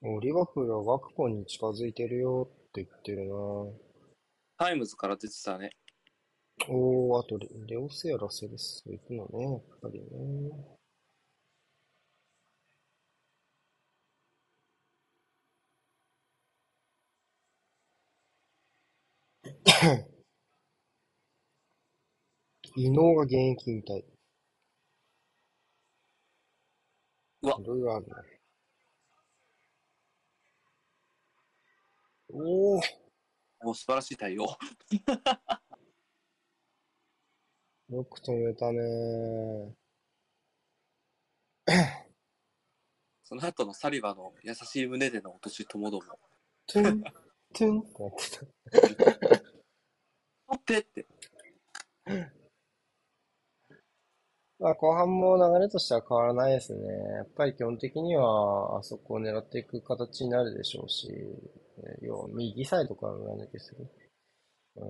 もうリバプールはガクポに近づいてるよって言ってるなタイムズから出てたね。おー、あとレレオセアラセレス行くのね、やっぱりね。異能が現役引退。うわ。いろいろあるね。おお。お素晴らしい対応。よく止めたね その後のサリバの優しい胸での落としともども。トゥン、トゥンってなってた。待ってって。まあ、後半も流れとしては変わらないですね。やっぱり基本的には、あそこを狙っていく形になるでしょうし、要は右サイドから裏抜けする。う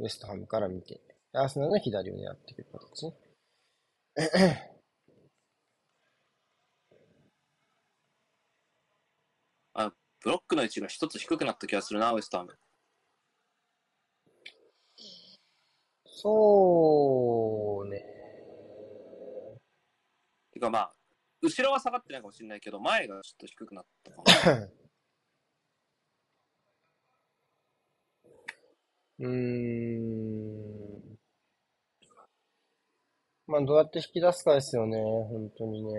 ん。ウエストハムから見て、アーセナルの左を狙っていく形。あ、ブロックの位置が一つ低くなった気がするな、ウエストハム。そうね。てかまあ、後ろは下がってないかもしれないけど、前がちょっと低くなったかな。うーん。まあ、どうやって引き出すかですよね。本当にね。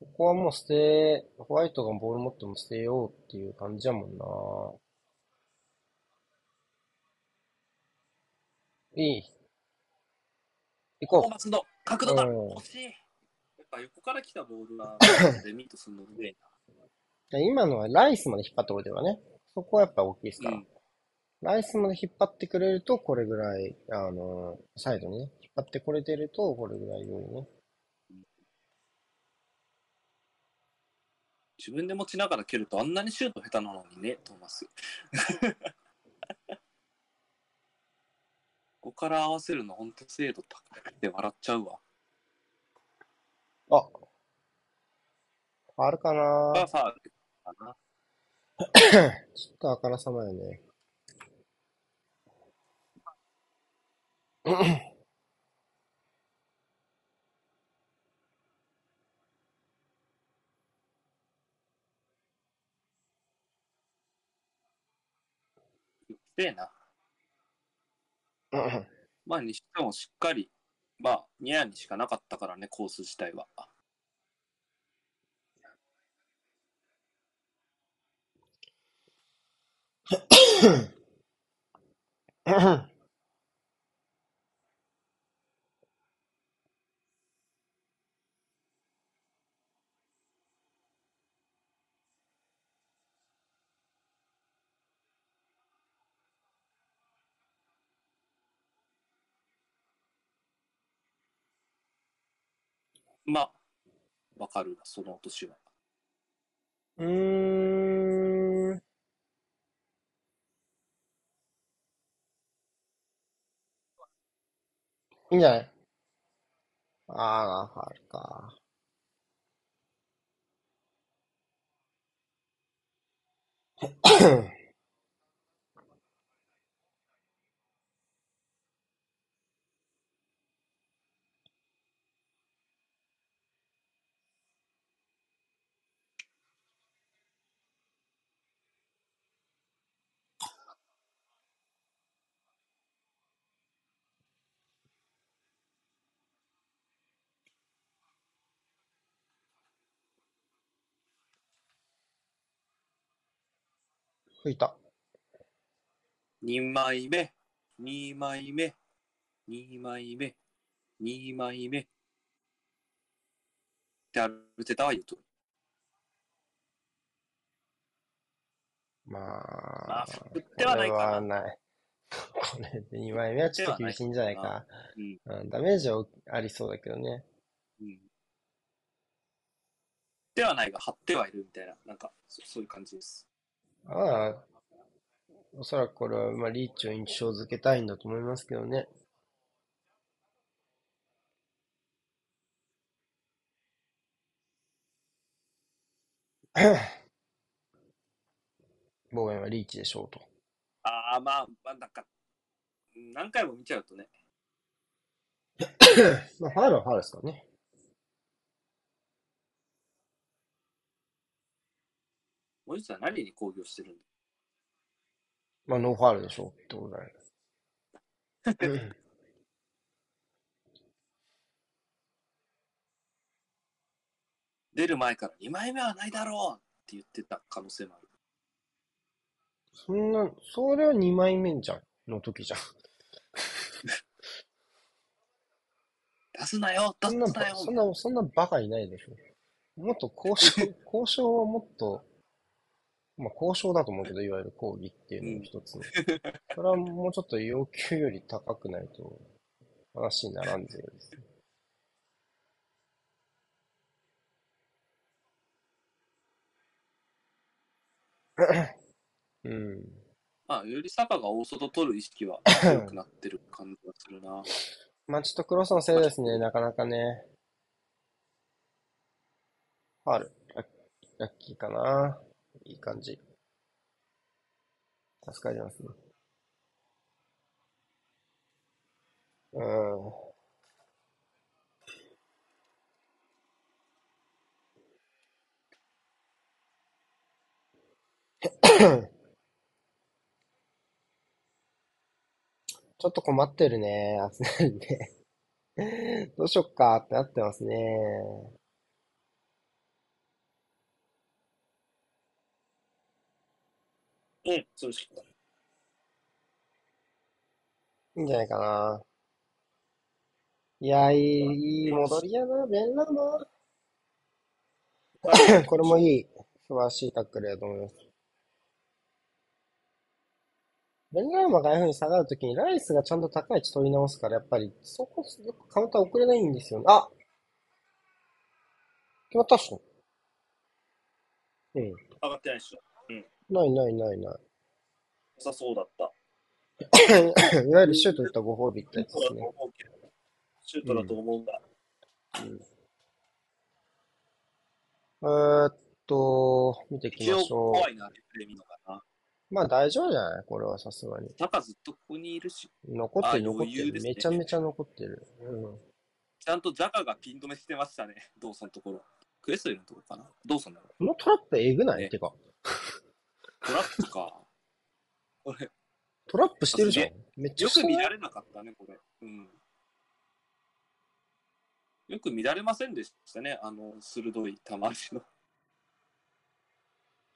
ここはもう捨て、ホワイトがボール持っても捨てようっていう感じやもんな。いい。行こう。松の角度だ。惜しい。やっぱ横から来たボールは、デミットするの上な。今のはライスまで引っ張ったことではね。そこはやっぱ大きいですから。うん、ライスまで引っ張ってくれると、これぐらい、あの、サイドにね、引っ張ってこれてると、これぐらい良いね。自分で持ちながら蹴るとあんなにシュート下手なのにね、トーマス。ここから合わせるの本当精度高くて笑っちゃうわ。あ。あるかなあ、さあ、かな。ちょっとあからさまよね。べえな。まあ、にしてもしっかり、まあ、ニアにしかなかったからね、コース自体は。まあ、わかるわ、その年は。うーん。いいんじゃない？ああ、あるか。吹いた。2枚目、2枚目、2枚目、2枚目。ってあるてたは言うと。ままああ、振ってはないかなこれはない。これで2枚目はちょっと厳しいんじゃないか。うん。うん、ダメージはありそうだけどね。うん。ではないが、張ってはいるみたいな、なんか、そそういう感じです。ああ、おそらくこれは、まあ、リーチを印象付けたいんだと思いますけどね。防衛はリーチでしょうと。ああ、まあ、まあ、なんか、うん何回も見ちゃうとね、まあ、ファウルはファウルですからね。森内さん何に抗議してるんだ？まあ、ノーファウルでしょうってことだよ。出る前から2枚目はないだろうって言ってた可能性もある。そんな、それは2枚目じゃん。の時じゃん。出すなよ出すなよそんな、そんなバカいないでしょ。もっと交渉、交渉はもっと、まあ交渉だと思うけど、いわゆる抗議っていうのも一つの。それはもうちょっと要求より高くないと話にならんぜよですね。うん。まあ、より坂が大外取る意識は 強くなってる感じがするな。まあちょっとクロスのせいですね、なかなかね。ファウル。ラッキーかな。いい感じ。助かりますね。うん。ちょっと困ってるね、アスナルね。どうしよっかってなってますね。うん、そうしか。いいんじゃないかな。いや、いい、いい戻りやな、ベンラーマ。これもいい、素晴らしいタックルだと思います。ベンラーマがああいう風に下がるときにライスがちゃんと高い位置取り直すから、やっぱり、そこ、カウンター遅れないんですよね。あ決まったっしょうん。上がってないっしょ。ないないないなさそうだった。いわゆるシュート打ったご褒美ってやつシュートだとですね。思うけど。シュートだと思うんだ。えーっと、見ていき一応ましょ怖いな、リプレイ見るのかな。う。まあ大丈夫じゃない？これはさすがに。坂ずっとここにいるし、残ってるあ残ってる。ねめちゃめちゃ残ってる。うん。ちゃんとジャカがピン止めしてましたね、ドーソンのところ。クエストリーのところかな。ドーソンだろ。このトラップえぐない？ねてか。トラップか。これ、トラップしてるじゃん。めっちゃよく見られなかったね、これ。うん。よく見られませんでしたね、あの、鋭い球足の。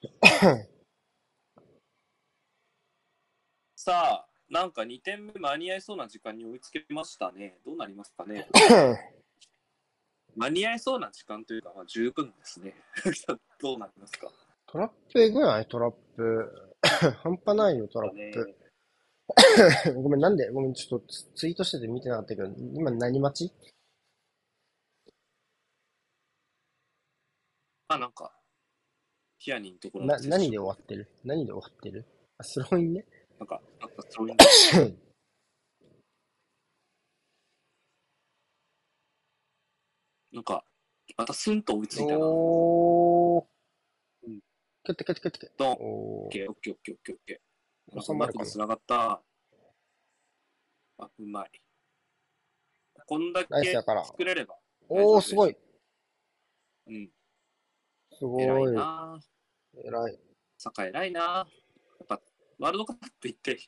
さあ、なんか2点目間に合いそうな時間に追いつけましたね。どうなりますかね。間に合いそうな時間というか、まあ、十分ですね。どうなりますか？トラップえぐない？トラップ。半端ないよ、トラップ。ごめん、なんで？ごめん、ちょっとツイートしてて見てなかったけど、今何待ち？あ、なんか、ヒアニンのところな、何で終わってる？何で終わってる？あ、スローインね。なんか、なんかスローイン。なんか、またスンと追いついたな。おー。うん。キュッてキュッてキュッて。ドン。オッケー、オッケー、オッケー、オッケー、オッケー。うまく繋がった。あ、うまい。こんだけ作れれば。おー、すごい。うん。すごい。偉いな偉い。サッ偉いなやっぱ、ワールドカップ行って、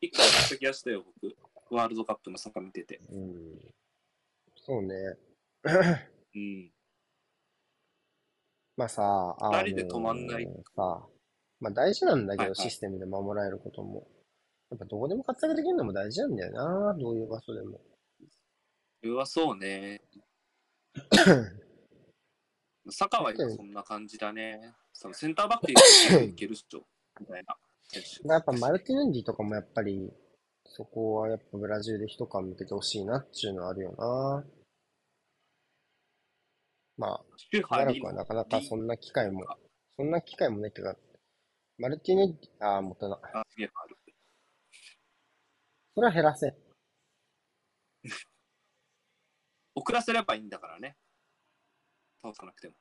一回やった気がしたよ、僕。ワールドカップのサッカー見てて。うん。そうね。うん。まあさ、あ二人で止まんないさ、まあ大事なんだけど、はいはい、システムで守られることも。やっぱどこでも活躍できるのも大事なんだよな、どういう場所でも。それはそうね。坂はそんな感じだね。そのセンターバックでいけるっしょ、みたいな。やっぱマルティネンジとかもやっぱり、そこはやっぱブラジルで一缶向けてほしいなっていうのはあるよな。まあ、長くはなかなかそんな機会も、そんな機会もないけど、マルティネッジ、ああ、もったな。あ、すげえある。それは減らせ。遅らせればいいんだからね。倒さなくても。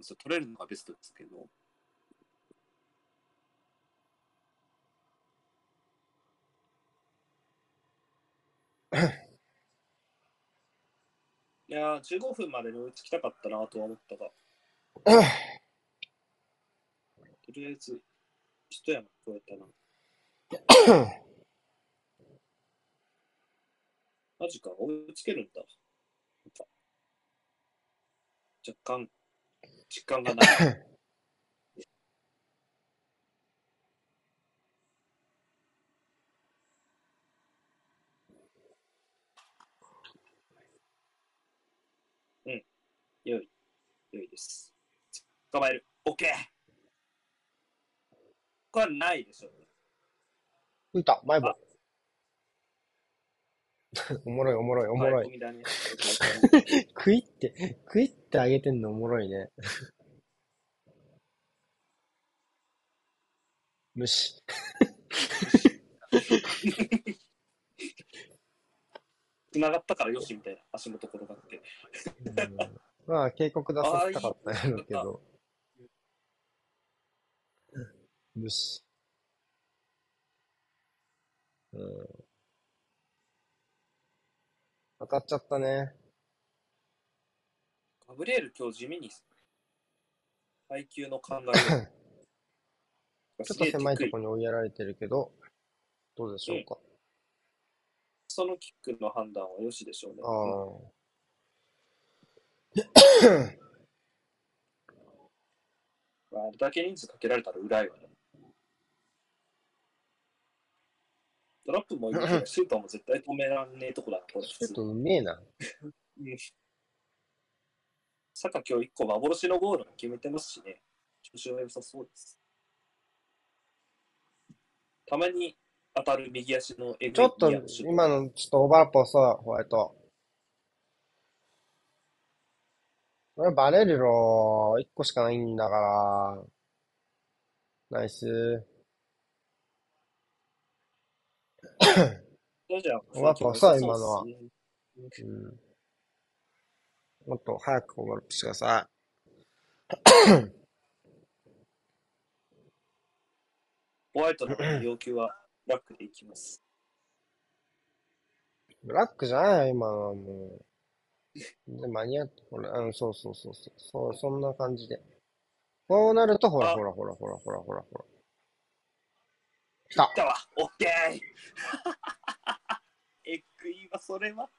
それ取れるのがベストですけど。いやー、15分までに追いつきたかったなとは思ったが。とりあえず、一山超えたな。マジか、追いつけるんだ。若干、実感がない。良い。良いです。捕まえる。OK! これはないでしょう、ね。浮いた、前歯。おもろいおもろいおもろい。食いって、食いってあげてんのおもろいね。虫。繋がったからよしみたいな足元転がって。まあ、警告出させたかったんやけど。虫。うん。当たっちゃったね。ガブリエル今日地味に配球の考え ちょっと狭いところに追いやられてるけど、どうでしょうか。うん、そのキックの判断はよしでしょうね。ああ れだけ人数かけられたら裏よね。トラップもいいけど、シュートも絶対止めらんねえとこだな、これ。シュートうめえな。サカ今日一個幻のゴール決めてますしね。調子は良さそうです。たまに当たる右足のエちょっと、今のちょっとオーバーラップ遅い、ホワイト。これバレるろ。一個しかないんだから。ナイス。やっぱさ、今のは。うん。もっと早くオーバーラップしてください。ホワイトの要求はラックでいきます。ブラックじゃない今のはもう。で、間に合って、ほら、うん、そうそうそうそう。そう、そんな感じで。こうなると、ほらほらほらほらほらほらほら。来た。来たわ。オッケー。エッグいいわ、それは。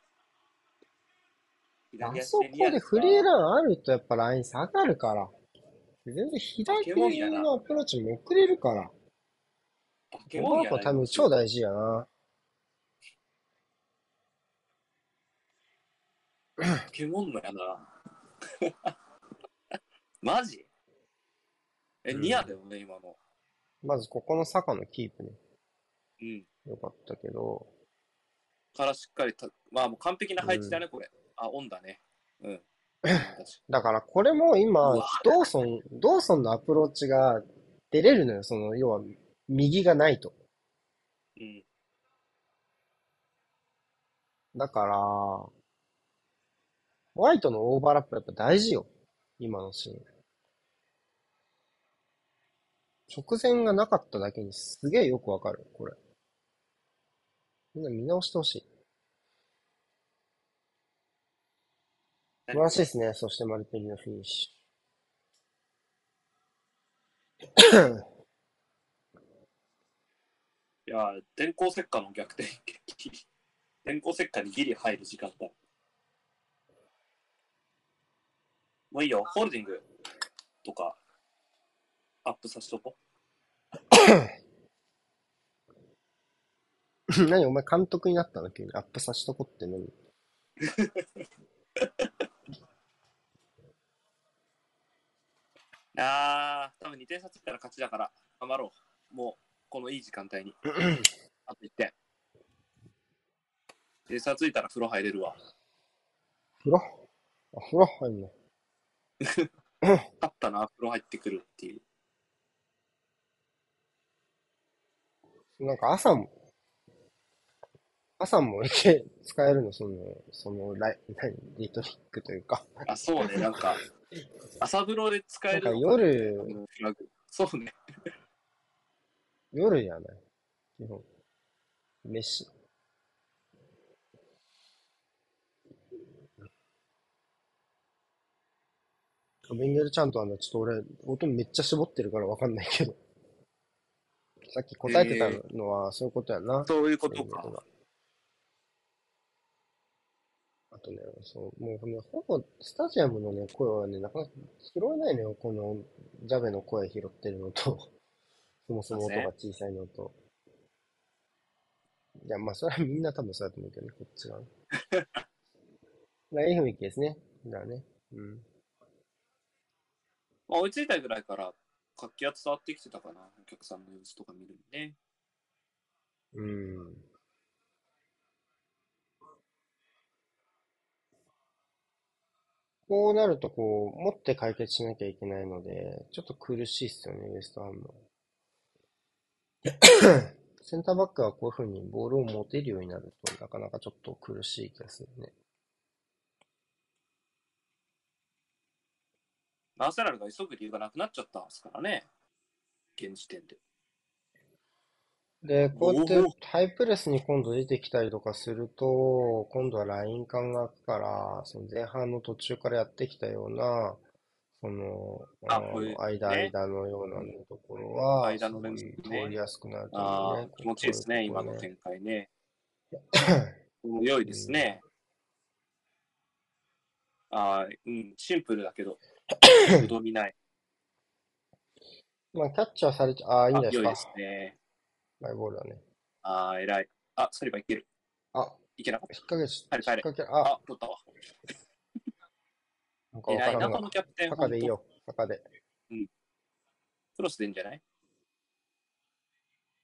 あそこでフリーランあるとやっぱライン下がるから。全然左手のアプローチも遅れるから。バケモンやな。多分超大事やな。バケモンのやな。マジ？え、ニアだよね、今の。まずここの坂のキープね。うん。よかったけど。からしっかりた、まあもう完璧な配置だね、これ。あ、オンだね。うん。だからこれも今、ドーソン、ドーソンのアプローチが出れるのよ。その、要は、右がないと。うん。だから、ホワイトのオーバーラップやっぱ大事よ。今のシーン。直前がなかっただけにすげえよくわかる、これ。みんな見直してほしい。素晴らしいですね。そしてマルティニのフィニッシュ。いや、電光石火の逆転。電光石火にギリ入る時間だ。もういいよ、ホールディングとか、アップさせとこ。何お前監督になったの急に？アップさせとこって何？あー、多分2点差ついたら勝ちだから、頑張ろう。もう、このいい時間帯に。あと1点。点差ついたら風呂入れるわ。風呂？あ、風呂入んの？勝ったな、風呂入ってくるっていう。なんか朝も、朝も使えるの、その、そのライ、何、リトリックというか。あ、そうね、なんか、朝風呂で使えるなんか夜、そうね。夜じゃない。基本。飯。ベンゲルちゃんとあの、ちょっと俺、音めっちゃ絞ってるからわかんないけど。さっき答えてたのはそういうことやな。そういうことか。あとね、そう、もうね、ほぼスタジアムのね、声はね、なかなか拾えないのよ。このジャベの声拾ってるのと、そもそも音が小さいのと。いや、まあ、それはみんな多分そうだと思うけどね、こっちは。いい雰囲気ですね。だね。うん。まあ、追いついたぐらいから活気は伝わってきてたかな。お客さんの様子とか見るのね。うん。こうなると、こう、持って解決しなきゃいけないので、ちょっと苦しいっすよね、ウエストハムは。センターバックはこういう風にボールを持てるようになると、なかなかちょっと苦しい気がするね。アーセナルが急ぐ理由がなくなっちゃったんですからね。現時点で。で、こうやってハイプレスに今度出てきたりとかすると、今度はライン間が空くから、その前半の途中からやってきたような、その、あ間、間のようなところは、間の通りやすくなると思うね。気持ちいいですね、今の展開ね。良いですね。ああ、うん、シンプルだけど、うどみない。まあ、キャッチャーされちゃ、ああ、いいんですか。ですね。マイボールだね。ああ、偉い。あ、サリバいける。あ、いけなかった。引っ掛けし、帰れ帰れ。引っ掛け、あ、取ったわ。なんかわからんが。のキャプテン。赤でいいよ、赤で。うん。クロスでいいんじゃない？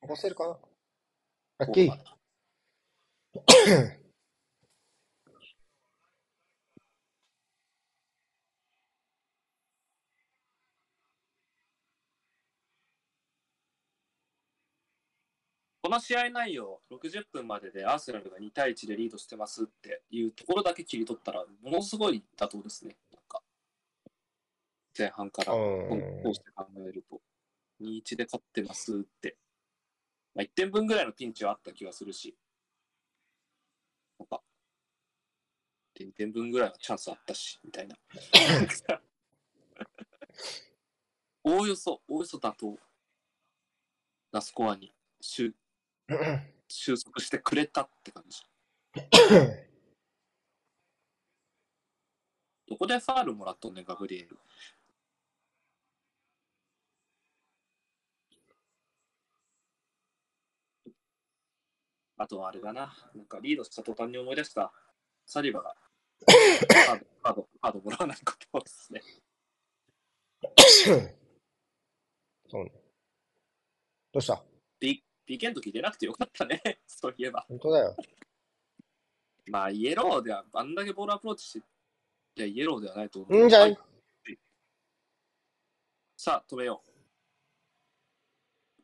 押せるかなラッキー。この試合内容、60分まででアーセナルが2対1でリードしてますっていうところだけ切り取ったら、ものすごい妥当ですね。なんか前半からこうして考えると、2-1で勝ってますって。まあ、1点分ぐらいのピンチはあった気がするし、なんか、2点分ぐらいのチャンスあったし、みたいな。おおよそ、おおよそ妥当なスコアに収収束してくれたって感じ。どこでファールもらっとんねん、ガブリエル。あとはあれだな。なんかリードした途端に思い出した。サリバがカード、カード、カードもらわないことですね。そうね。どうした？PK の時出なくてよかったね。そういえば。本当だよ。まあ、イエローでは、あんだけボールアプローチして、いや、イエローではないと思う。うんじゃい？さあ、止めよう。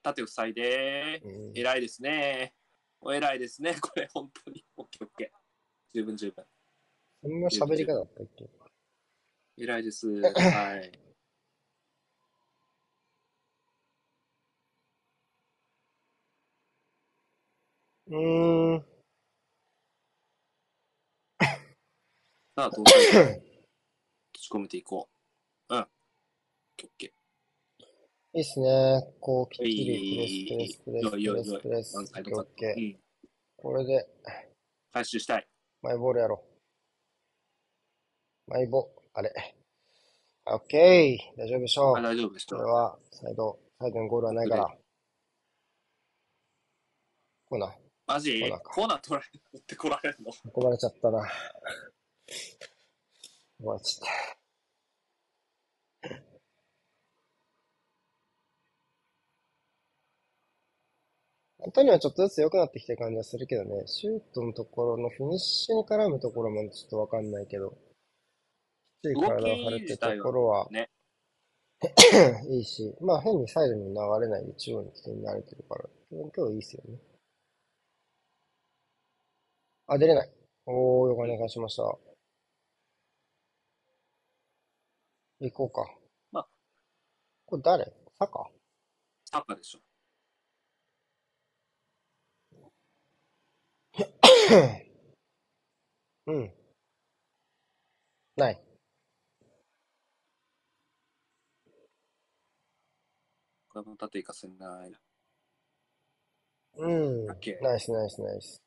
縦塞いで、うん、偉いですね。お偉いですね、これ、本当に。オッケーオッケー。十分十分。そんな喋り方だったっけ？偉いです。はい。うーん。さあ、どうぞ。閉じ込めていこう。うん。オッケー。いいっすね。こう、きっちりプレス、プレス、プレス、プレス、プレス、オッケー。これで、回収したい。マイボールやろう。マイボ、あれ。オッケー。大丈夫でしょう。大丈夫でしょう。これは、サイド、サイドのゴールはないから。コーナー。マジ？コーナー取られ、持ってこられるの？運ばれちゃったな。終わっちゃった。本当にはちょっとずつ良くなってきてる感じはするけどね、シュートのところのフィニッシュに絡むところまでちょっとわかんないけど、きっちり体を張るってところは、ね、いいし、まあ変にサイドに流れないで中央に起点に慣れてるから、今日いいっすよね。あ、出れない。おー、よくお願いしました。行こうか。まあ。これ誰？サカサカでしょ。うん。ない。これも縦行かせない。うん。ナイスナイスナイス。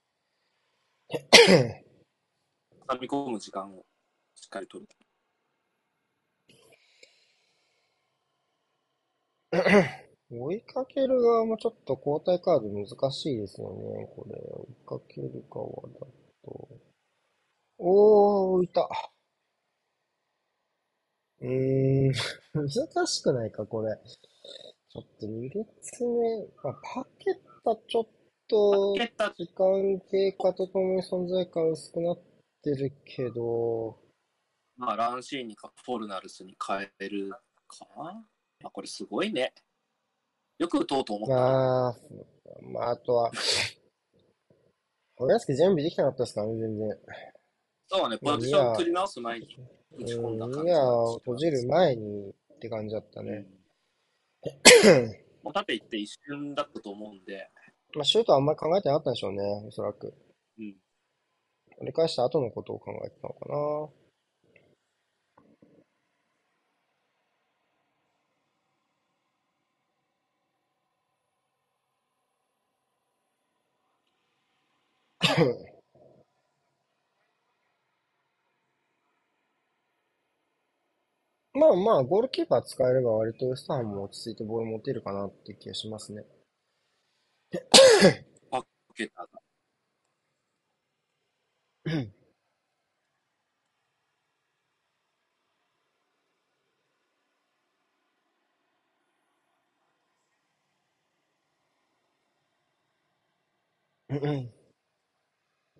挟み込む時間をしっかり取る。追いかける側もちょっと交代カード難しいですよね、これ。追いかける側だと。おー、浮いた。うーん、難しくないか、これ。ちょっと2列目、まあ、パケッタちょっと、時間経過とともに存在感薄くなってるけど、まあ、ランシーニかフォルナルスに変えるかあ、これすごいね。よく打とうと思った。まあ、まあ、あとは、俺やすけ準備できなかったですからね、全然。そうね、ポジション取り直す前に打ち込んだ感じ。いや、閉じる前にって感じだったね。もう縦行って一瞬だったと思うんで。まあ、シュートはあんまり考えてなかったんでしょうね、おそらく。うん。折り返した後のことを考えてたのかな。まあまあ、ゴールキーパー使えれば割とウエストハムも落ち着いてボール持てるかなって気がしますね。あ、ケタだ。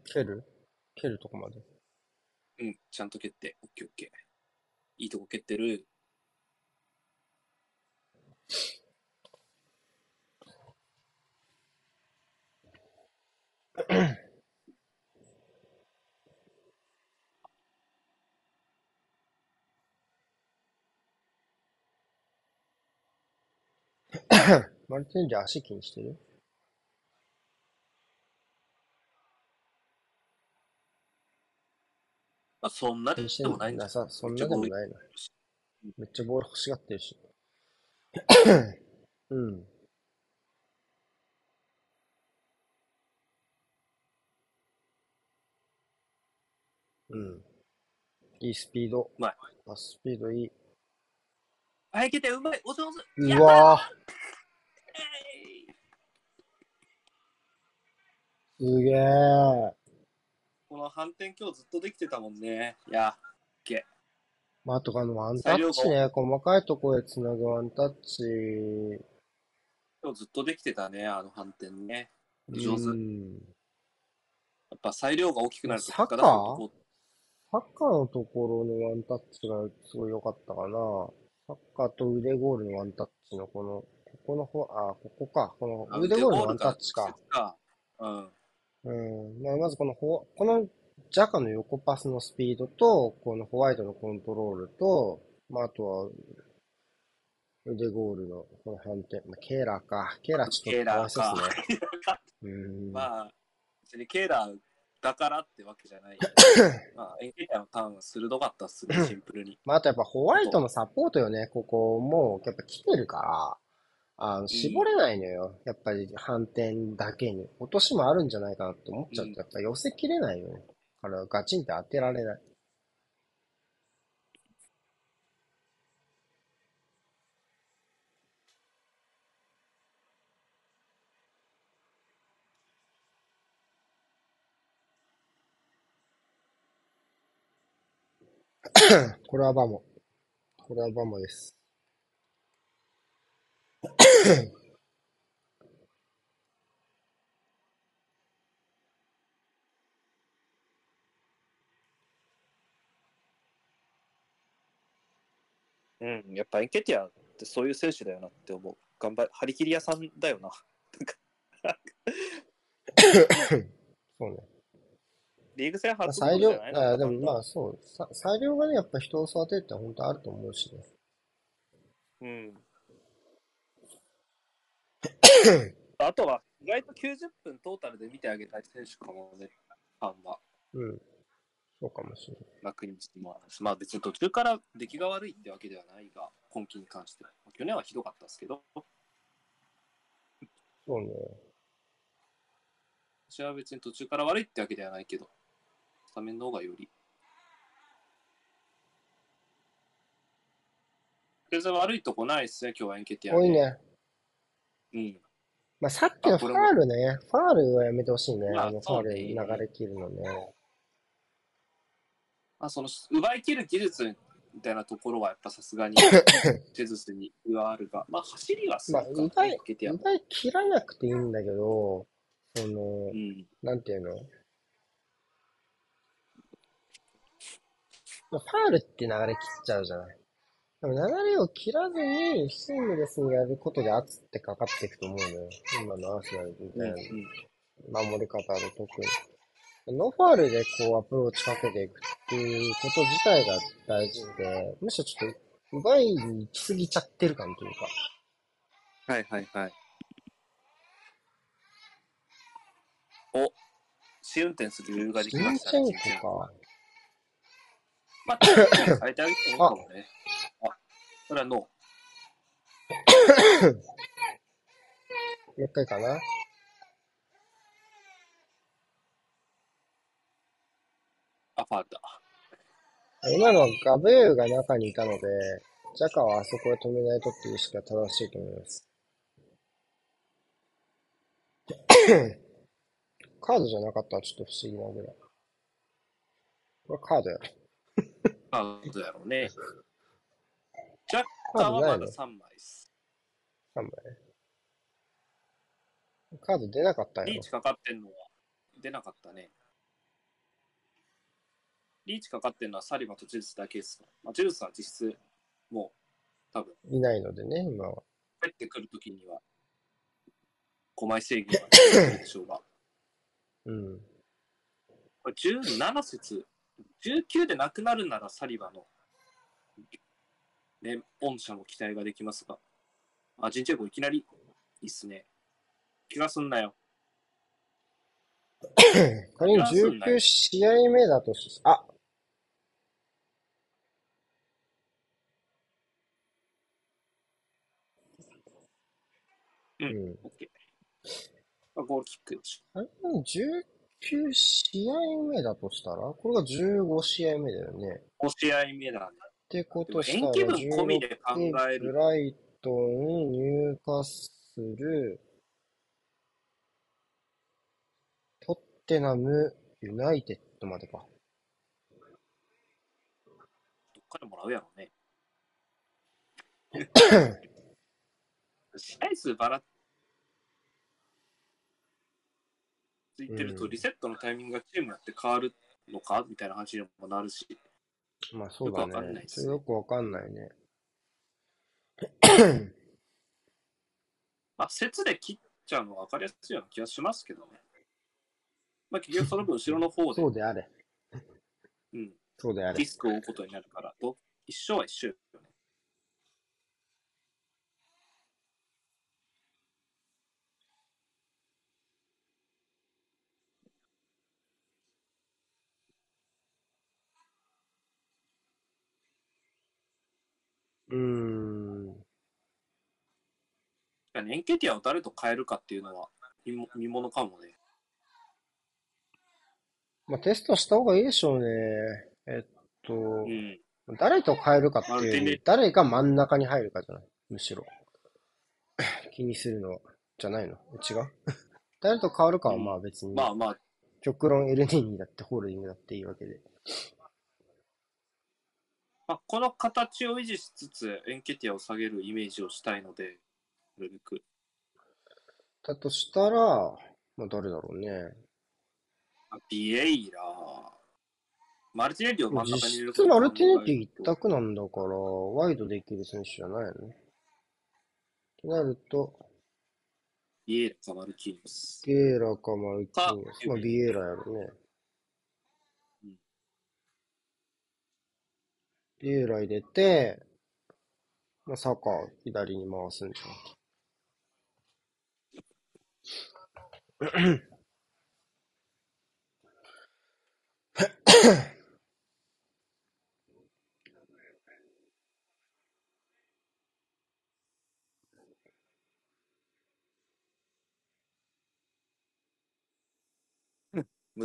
蹴る？蹴るとこまで。うん、ちゃんと蹴って。オッケーオッケー。いいとこ蹴ってる。マルティンジ足気にしてる？まあ、そんなでもないんだ。さ、そんなでもないな。めっちゃボール欲しがってるし。うん。うん。いいスピード。うまい。あ、スピードいい。あ、いけてうまい。お上手。うわすげえ。この反転今日ずっとできてたもんね。いや、け。まあ、とかのワンタッチね、細かいところでつなぐワンタッチ。今日ずっとできてたね、あの反転ね。上手。やっぱ裁量が大きくなるとサッカー？サッカーのところのワンタッチがすごい良かったかな。サッカーと腕ゴールのワンタッチのこの、ここの方、あ、ここか。この腕ゴールのワンタッチか。うん。うん。まあ、まずこのこのジャカの横パスのスピードと、このホワイトのコントロールと、まあ、あとは、腕ゴールのこの反転。まあ、ケーラーか。ケーラーちょっと怖そうですね。うん。まあ、別にケーラーだからってわけじゃない。まあ、エンケーターのターンは鋭かったっすね、シンプルに。まあ、あとやっぱホワイトのサポートよね、ここもうやっぱ来てるから、あの、絞れないのよ。やっぱり反転だけに。落としもあるんじゃないかなって思っちゃって、やっぱ寄せきれないよね。からガチンって当てられない。これはバモ。これはバモです。うん、やっぱエンケティアってそういう選手だよなって思う。頑張張り切り屋さんだよな。そうね。リーグ戦初まあ、裁量、あでもまあそう、裁量がね、やっぱ人を育てるって本当あると思うしね。うん。あとは、意外と90分トータルで見てあげたい選手かもね、ファンは。うん。そうかもしれない。楽にしてもまあ別に途中から出来が悪いってわけではないが、今季に関しては。去年はひどかったですけど。そうね。私は別に途中から悪いってわけではないけど、スタメンの方がより。全然悪いとこないっすね、今日はエンケティア、ね。多いね。うん。まあさっきのファールね、ファールはやめてほしいね。あのファール流れ切るのね。まあ、その奪い切る技術みたいなところはやっぱさすがに 手術に上あるが、まあ走りはするか、まあ、奪い奪い切らなくていいんだけど、その、うん、なんていうの？ファールって流れ切っちゃうじゃない。でも流れを切らずに、シングレスにやることで圧ってかかっていくと思うのよ。今のアーセナルみたいな、守り方で特に。ノーファールでこうアプローチかけていくっていうこと自体が大事で、むしろちょっと奪いに行き過ぎちゃってる感というか。はいはいはい。お、試運転する余裕ができましたね。シンか。まあ、変えてあげてもいいかもね。あ、それはノー。もう一回かな？あ、ファールだ。今のはガブーが中にいたので、ジャカはあそこで止めないとっていう意識が正しいと思います。カードじゃなかったらちょっと不思議なぐらい。これカードやろ。カードやろうね。ジャッカーはまだ3枚です。3枚カード出なかったよ。リーチかかってんのは出なかったね。リーチかかってるのはサリバとジュースだけですまあ、ジュースは実質、もう、多分。いないのでね、今は。帰ってくるときには、5枚制限が出るでしょうが。うん。これ17節、19でなくなるならサリバの、ね、御社の期待ができますが、あ、ジンチいきなり、いいっすね。気がすんなよ。仮に19試合目だとし、あ、うん。オッケー。ゴールキック。あれ、19 9試合目だとしたらこれが15試合目だよね。5試合目だね。ってことしたら、延期分込みで考えるブライトン、ニューカッスル、トッテナム、ユナイテッドまでか。どっからもらうやろうね。試合数ばらついてると、リセットのタイミングがチームによって変わるのかみたいな話にもなるし。まあそうだよくわかんない。すそれよくわかんないね。まあ、節で切っちゃうのが分かりやすいような気がしますけどね。まあ、結局その分後ろの方で、そうであれ。うん、そうであれリ。スクを負うことになるから、と一緒は一緒よね。エンケティアを誰と変えるかっていうのは見ものかもね。まあテストした方がいいでしょうね。えっと、うん。誰と変えるかっていう誰が真ん中に入るかじゃないむしろ。気にするのは、じゃないの違う？誰と変わるかはまあ別に、まあまあ、極論エルネーニだってホールディングだっていいわけで。まあ、この形を維持しつつ、エンケティアを下げるイメージをしたいので、なるべく。だとしたら、まあ誰だろうね。あビエイラ、マルティネッリを真ん中に入れる実質マルティネッリ一択なんだから、ワイドできる選手じゃないのってなると、ビエイラかマルキーニョス。ゲーラかマルキーニョス。かまあビエーラやろねうん。ビエーラ入れて、まあサカ左に回すんじゃん。ム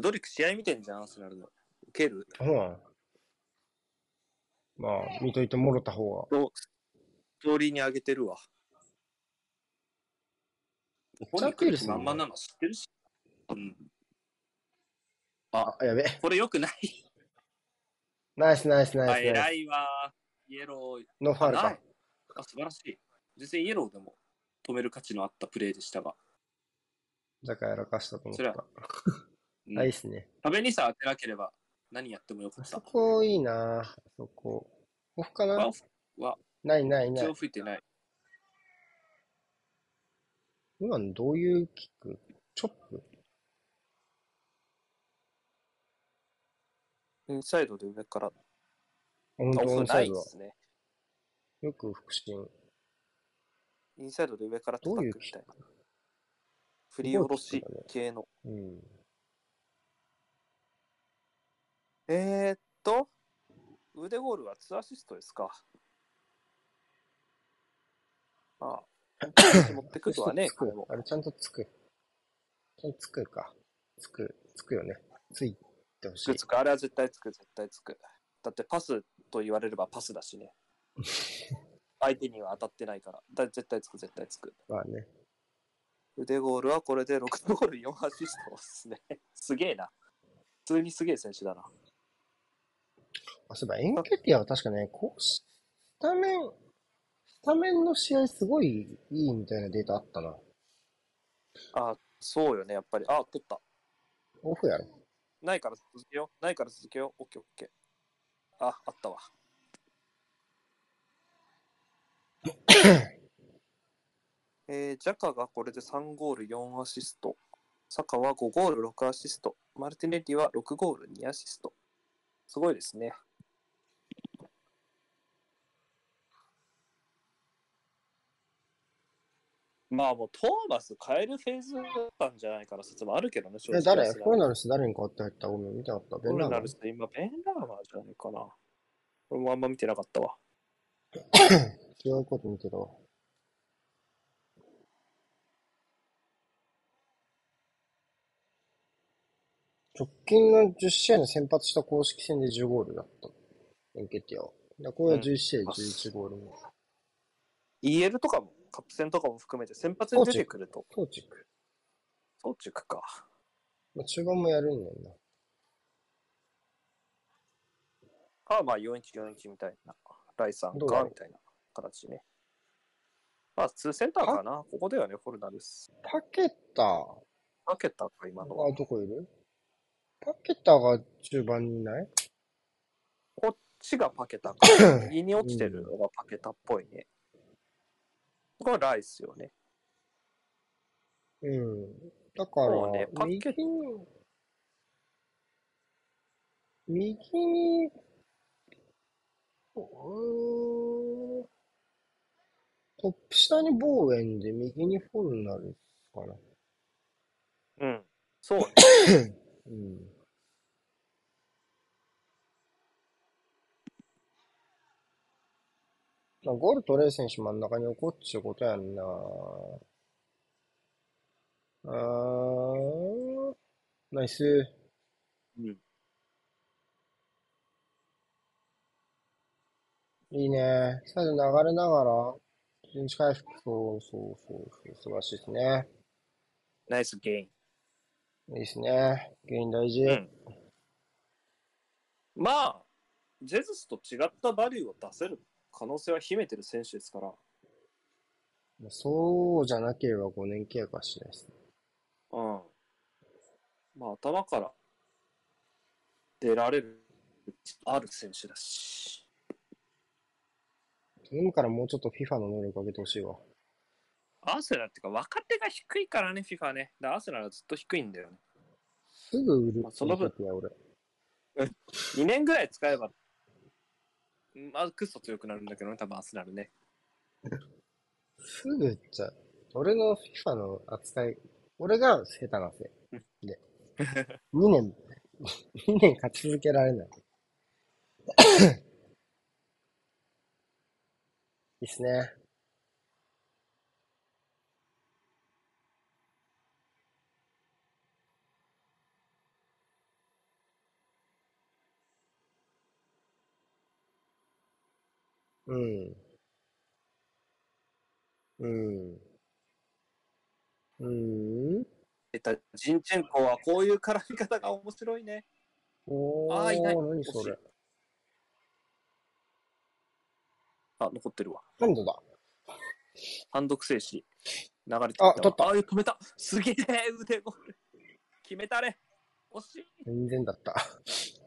ドリック試合見てんじゃん、アーセナルの。受ける？まあ、見といてもろた方が。と、ストーリーに上げてるわ。本人来る気満々なの知ってるし。うん。あ、やべ。これ良くない。ナイスナイスナあ、イスナイ偉いわ。イエロー。ス。ノーファールか。あ、素晴らしい。全然イエローでも止める価値のあったプレーでしたが。だからやらかしたと思っそれはた。うんナイスね。壁にさ当てなければ何やってもよかった。こいいなあそこ。オフかな？オフはないないない一応。吹いてない。今のどういうキック？チョップ？インサイドで上から。本当オンサイドだ。ね。よく腹心。インサイドで上からどういうキッみたいな。振り下ろし系の。うん。えー、っと、腕ゴールは2アシストですか。ああ、持ってくるわね、つく彼も。あれちゃんとつく。ちゃんとつくか。つく、つくよね。ついてほしいつく。つく、あれは絶対つく、絶対つく。だってパスと言われればパスだしね。相手には当たってないから。だ絶対つく、絶対つく。まあね。腕ゴールはこれで6ゴール4アシストですね。すげえな。普通にすげえ選手だな。あ、そういえば、エンケティアは確かね、こうスタメン、スタメンの試合すごいいいみたいなデータあったな。あ、そうよね、やっぱり。あ、取った。オフやろ。ないから続けよう。ないから続けよう。オッケーオッケー。あ、あったわ。えー、ジャカがこれで3ゴール4アシスト。サカは5ゴール6アシスト。マルティネッリは6ゴール2アシスト。すごいですね。まあもうトーマス変えるフェーズだったんじゃないかな説もあるけどね、正え、直誰？フォルナルス誰に変わって入った？ごめん、見たかった。ベンラーマンフォルナルス今、ベンラーマーじゃないかな。俺もあんま見てなかったわ。違うこと見てたわ。直近の10試合の先発した公式戦で10ゴールだった。エンケティアは。だこれは11試合11ゴール目。EL とかも、カップ戦とかも含めて先発に出てくると。トーチク。トーチクか。まあ、中盤もやるんだよな。か、まあ4141みたいな。ライさんか、みたいな形ね。まあ、2センターかな。ここではね、フォルナです。パケタ。パケタか、今のは。あ、どこいる？パケタが中盤にいない？こっちがパケタか。右に落ちてるのがパケタっぽいね。これはライスよね。うん。だから、ね、右に、右に、うん、トップ下にボーエンで右にフォルになるかな。うん。そうね。うん。まあ、ゴール取れる選手真ん中に置こうっちゅうことやんな。あー、ナイス。うん。いいね。最後流れながら、陣地回復。そうそうそうそう。素晴らしいですね。ナイスゲイン。いいですね。ゲイン大事。うん、まあ、ジェズスと違ったバリューを出せる可能性は秘めてる選手ですから。そうじゃなければ5年契約はしないですね。うん。まあ、頭から出られる、ある選手だし。頼むからもうちょっと FIFA の能力上げてほしいわ。アーセナルっていうか、若手が低いからね、FIFA ね。アーセナルはずっと低いんだよね。すぐ売る。まあ、その分、俺。2年ぐらい使えば、まあ、クソ強くなるんだけどね、多分アーセナルね。すぐ売っちゃう。俺の FIFA の扱い、俺が下手なせい。で、2年、2年勝ち続けられない。いいっすね。うん。うん。うん。えっと、ジンチェンコはこういう絡み方が面白いね。おー、ああ、いない。何それ。あ、残ってるわ。何度だ単独静止。流れてた。あ、取った。あ、止めた。すげえ、腕ゴール。決めたね。惜しい。全然だった。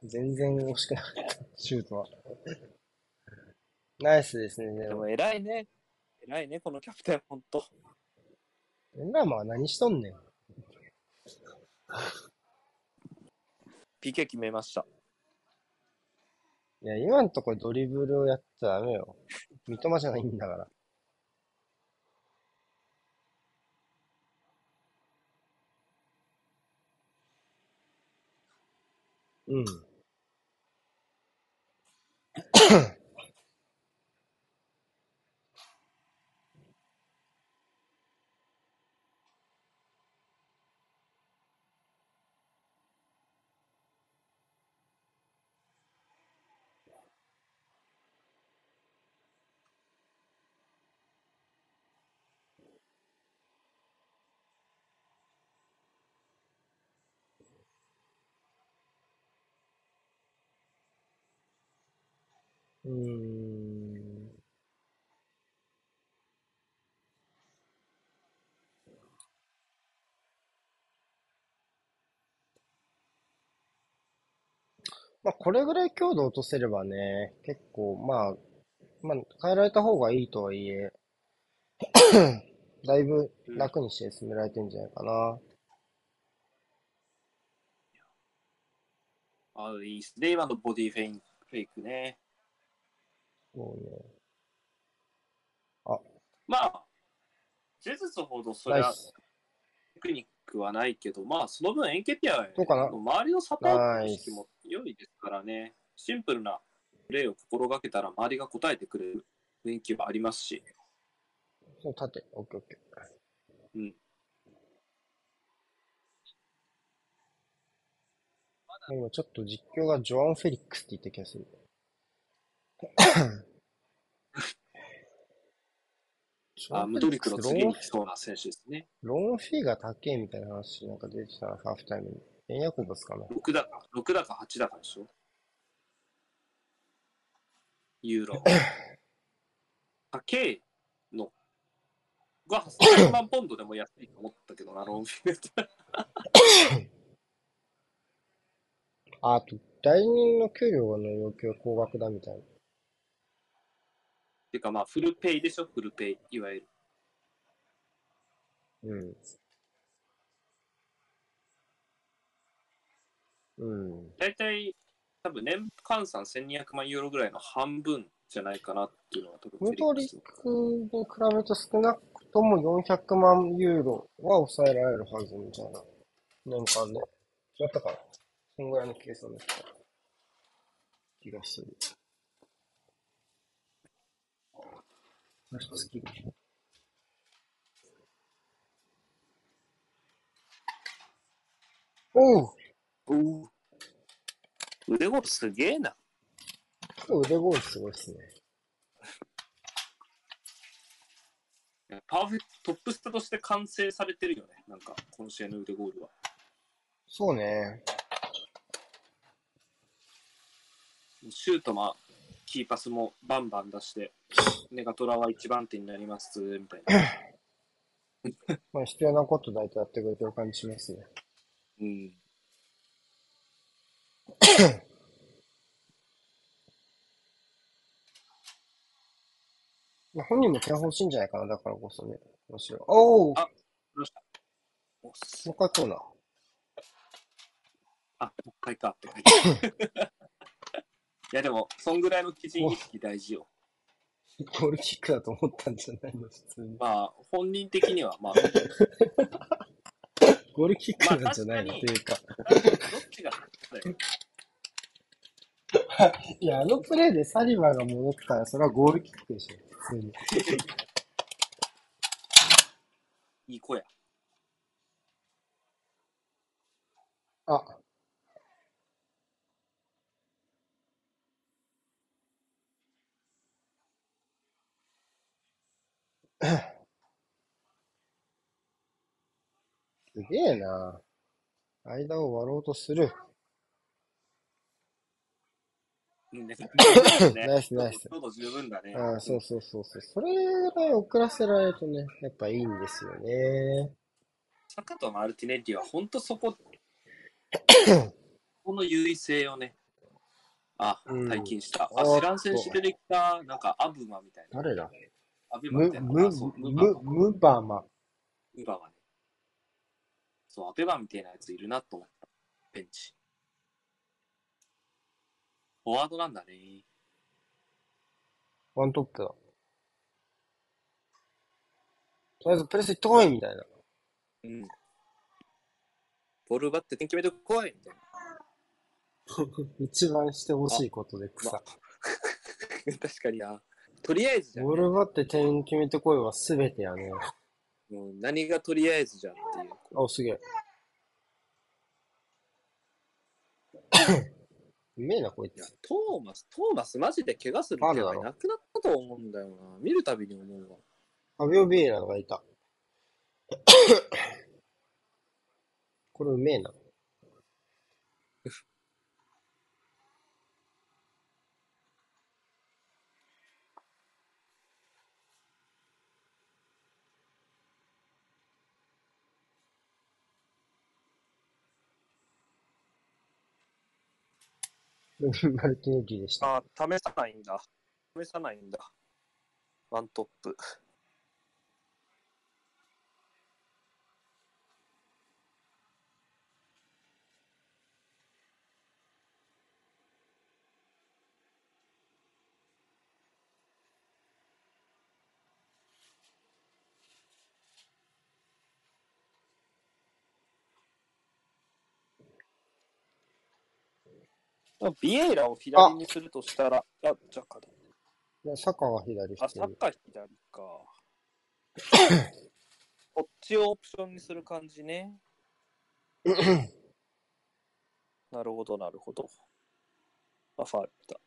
全然惜しくなかった。シュートは。ナイスですね。でも偉いね。偉いね、このキャプテン、ほんと。エンダーマンは何しとんねん。PK 決めました。いや、今んとこドリブルをやっちゃダメよ。三笘じゃないんだから。うん。うん。まあ、これぐらい強度落とせればね、結構、まあ、まあ、変えられた方がいいとはいえ、だいぶ楽にして進められてんじゃないかな。あ、いいっすね。今のボディフェイフェイクね。そうね。あ。まあ、ジェズスほどそれはテクニックはないけど、まあ、その分エンケピアは周りのサポート意識も良いですからね。シンプルなプレーを心がけたら周りが応えてくれる雰囲気はありますし。そう、縦。オッケーオッケー。うん。今ちょっと実況がジョアン・フェリックスって言った気がする。あ、ムドリクの次に来そうな選手ですね。ローンフィーが高いみたいな話なんか出てたな、ハーフタイムに。円ヤコブスかな。6だか、6だか8だかでしょユーロ。高いのが8000万ポンドでも安いと思ったけどな、ローンフィー あと、代人の給料の要求は高額だみたいな。ていうかまあ、フルペイでしょ、フルペイ、いわゆる。うん。うん。大体、多分年換算1200万ユーロぐらいの半分じゃないかなっていうのが多分ムトリックに比べると少なくとも400万ユーロは抑えられるはずみたいな。年間で。違ったかな？そんぐらいの計算だった気がする。月おうおう腕ゴールすげえな。腕ゴールすごいっすね。パーフェクト、トップスタとして完成されてるよね。なんか、この試合の腕ゴールは。そうね。シュートも、キーパスもバンバン出して、ネガトラは一番手になります、みたいな。まあ、必要なこと大体やってくれてる感じしますね。うん。まあ、本人も点欲しいんじゃないかな、だからこそね。むしろ。おおあ、どうしたもう一回こうな。あ、もう一回かって書いていやでも、そんぐらいの基準意識大事よ。ゴールキックだと思ったんじゃないの、普通に。まあ、本人的には、まあ。ゴールキックなんじゃないの、っていうか。どっちが いや、あのプレーでサリバーが戻ったら、それはゴールキックでしょ、普通に。いい子や。あ。すげえな。間を割ろうとする。ナイスナイス。十分だね。ああ、そうそうそうそう。それぐらい遅らせられるとね、やっぱいいんですよね。サカとマルティネッリは本当そこ、この優位性をね、あ、体験した。あ、知らん選手出てきた、なんかアブマみたいな。誰だ？アブマみたいな。ム、ム、ムバマ。ムバマね。そう、アベマみたいなやついるなと思った。ベンチ。フォワードなんだね。ワントップだ。とりあえずプレス行ってこいみたいな。うん。ボール奪って点決めてこいみたいな。一番してほしいことで草。ま 確かにな。とりあえずじゃん、ボール奪って点決めてこいはすべてやね。もう何がとりあえずじゃんっていう。あ、すげえ。うめえな、こいつ。トーマス、トーマスマジで怪我する気配なくなったと思うんだよな。見るたびに思うわ。ファビオ・ビエラがいた。これうめえな。マルティネリでした。あ、試さないんだ。試さないんだ。ワントップ。ビエイラを左にするとしたら、あ、ジャッカだ。いや、サッカーは左あ、サッカー左か。こっちをオプションにする感じね。なるほど、なるほど。あ、ファールだ。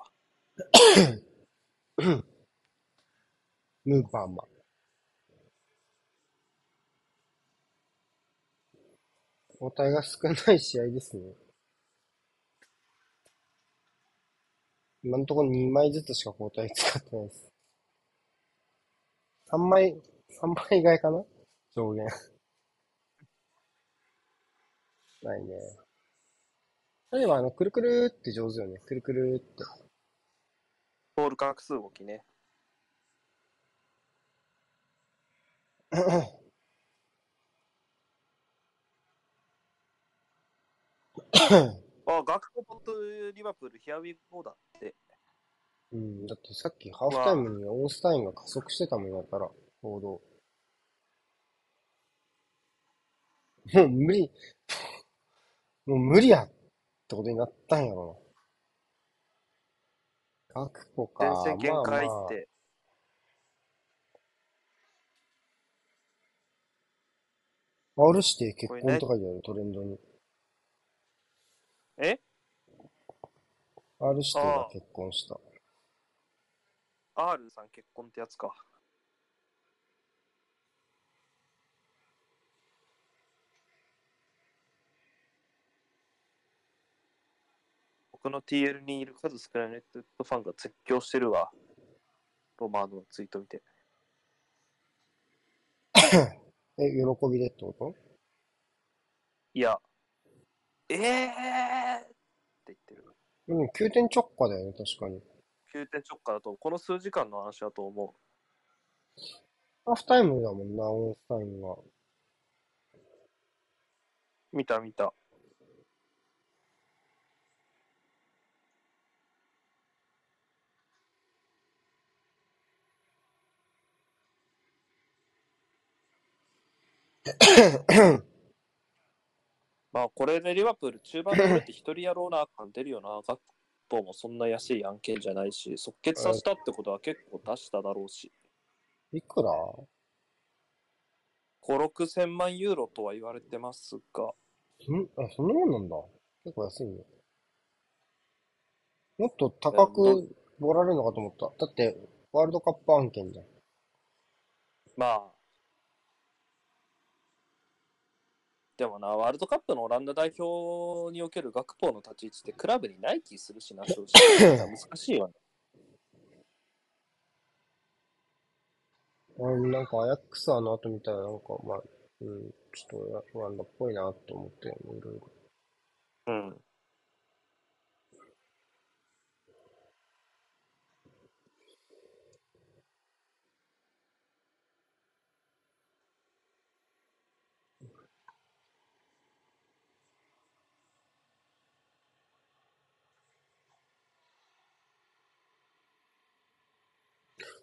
ムーパーマン。交代が少ない試合ですね。今のところ2枚ずつしか交代使ってないです。3枚、3枚以外かな？上限。ないね。例えば、あの、くるくるって上手よね。くるくるって。ボール画数動きね。あ、学校ポットリバプール、ヒアウィーゴーだ。うん、だってさっきハーフタイムにオースタインが加速してたもんだったら、報道。もう無理、もう無理やってことになったんやろな。学校か。全然限界って。まあ、R して結婚とかじゃない、トレンドに。え ?R してが結婚した。R さん結婚ってやつか。僕の TL にいる数少ないネットファンが絶叫してるわ。ロマーノのツイート見て。え、喜びでってこと？いや、ええーって言ってる。うん、急転直下だよね、確かに。急転直下だと、この数時間の話だと思う。ハーフタイムだもんな、オンスタインが。見た見た。まあ、これでリバプール中盤でって一人やろうな感出るよな。学校もそんな安い案件じゃないし、即決させたってことは結構出しただろうし。いくら ?5、6千万ユーロとは言われてますが。んあ、そんなもんなんだ。結構安いね。もっと高くボられるのかと思った。だって、ワールドカップ案件じゃん。まあ、でもな、ワールドカップのオランダ代表における学校の立ち位置ってクラブに内規するしな、正直。難しいよね。あなんかアヤックスあの後見たらなんか、まあ、うん、ちょっとオランダっぽいなと思って、いろいろ。うん。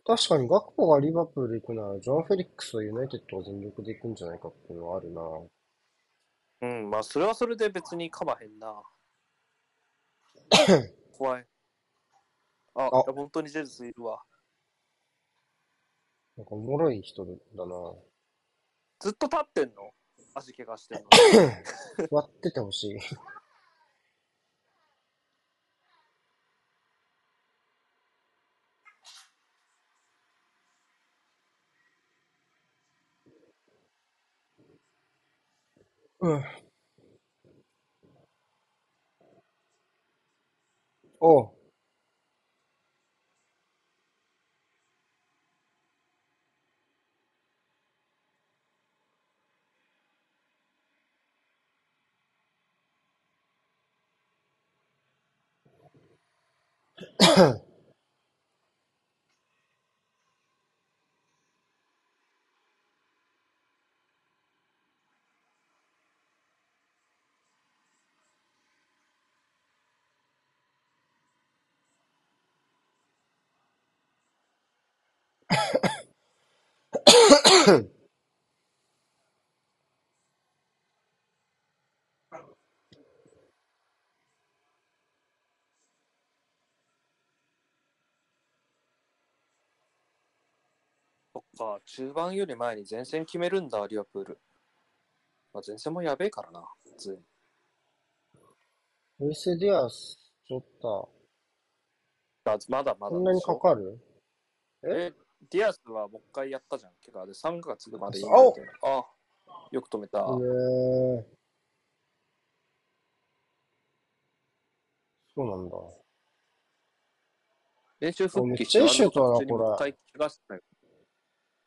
確かに、ガクポがリバプール行くなら、ジョン・フェリックスはユナイテッドを全力で行くんじゃないかっていうのはあるな。うん、まあ、それはそれで別にかまへんな。怖い。あ、あ本当にジェズスいるわ。なんかおもろい人だな。ずっと立ってんの？足怪我してんの。座っててほしい。うん。おう。そっか、中盤より前に前線決めるんだ、リバプール。まあ、前線もやべえからな、普通に。ルイス・ディアス、ちょっと。まだまだ。そんなにかかる？え？ディアスはもう一回やったじゃん、怪我で。3月までいいあよく止めた。そうなんだ。練習復帰して、いいシュートだな、これ。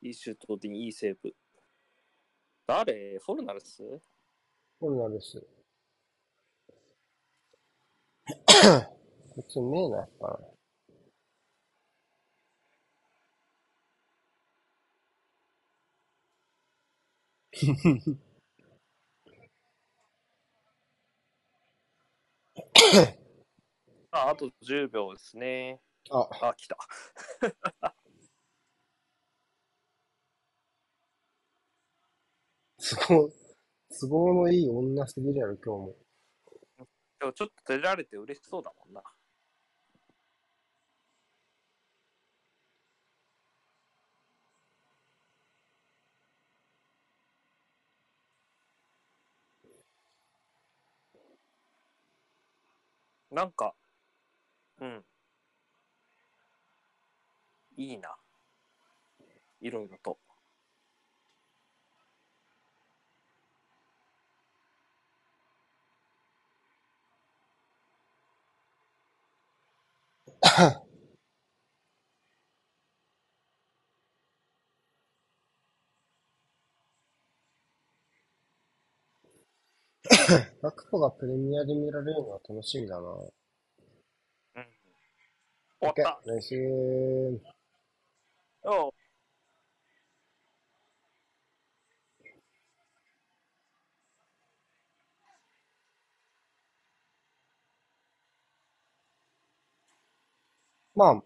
いいシュートでいいセーブ。誰？フォルナルス？フォルナルス。普通見えない。ああと10秒ですね。あ、あ、来た。都合、都合のいい女すぎるやろ、今日も。でもちょっと出られて嬉しそうだもんな。なんか、うん。いいな。いろいろと。ガクポがプレミアで見られるのは楽しみだな。うん。終わった。ナイスー。おう。まあ、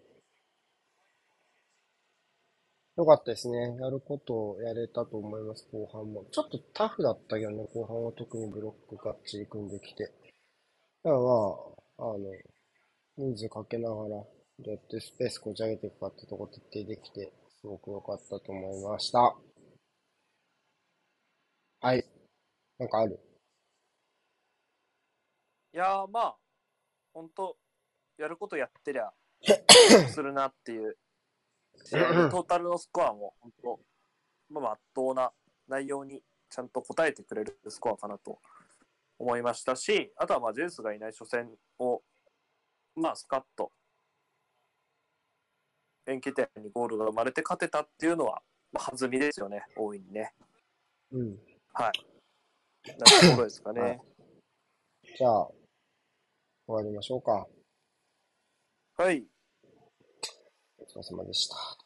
よかったですね。やることをやれたと思います、後半も。ちょっとタフだったけどね、後半は特にブロックがっちり組んできて。だからまあ、あの、人数かけながら、どうやってスペースこじ上げていくかってとこ徹底できて、すごく良かったと思いました。はい。なんかある？いやーまあ、ほんと、やることやってりゃ、するなっていうトータルのスコアも本当、まあ、まっとうな内容にちゃんと答えてくれるスコアかなと思いましたし、あとはまあジェンスがいない初戦を、まあ、スカッと、延期点にゴールが生まれて勝てたっていうのは、まあ、弾みですよね、大いにね。うん。はい。なところですかね。はい、じゃあ、終わりましょうか。はい。お疲れ様でした。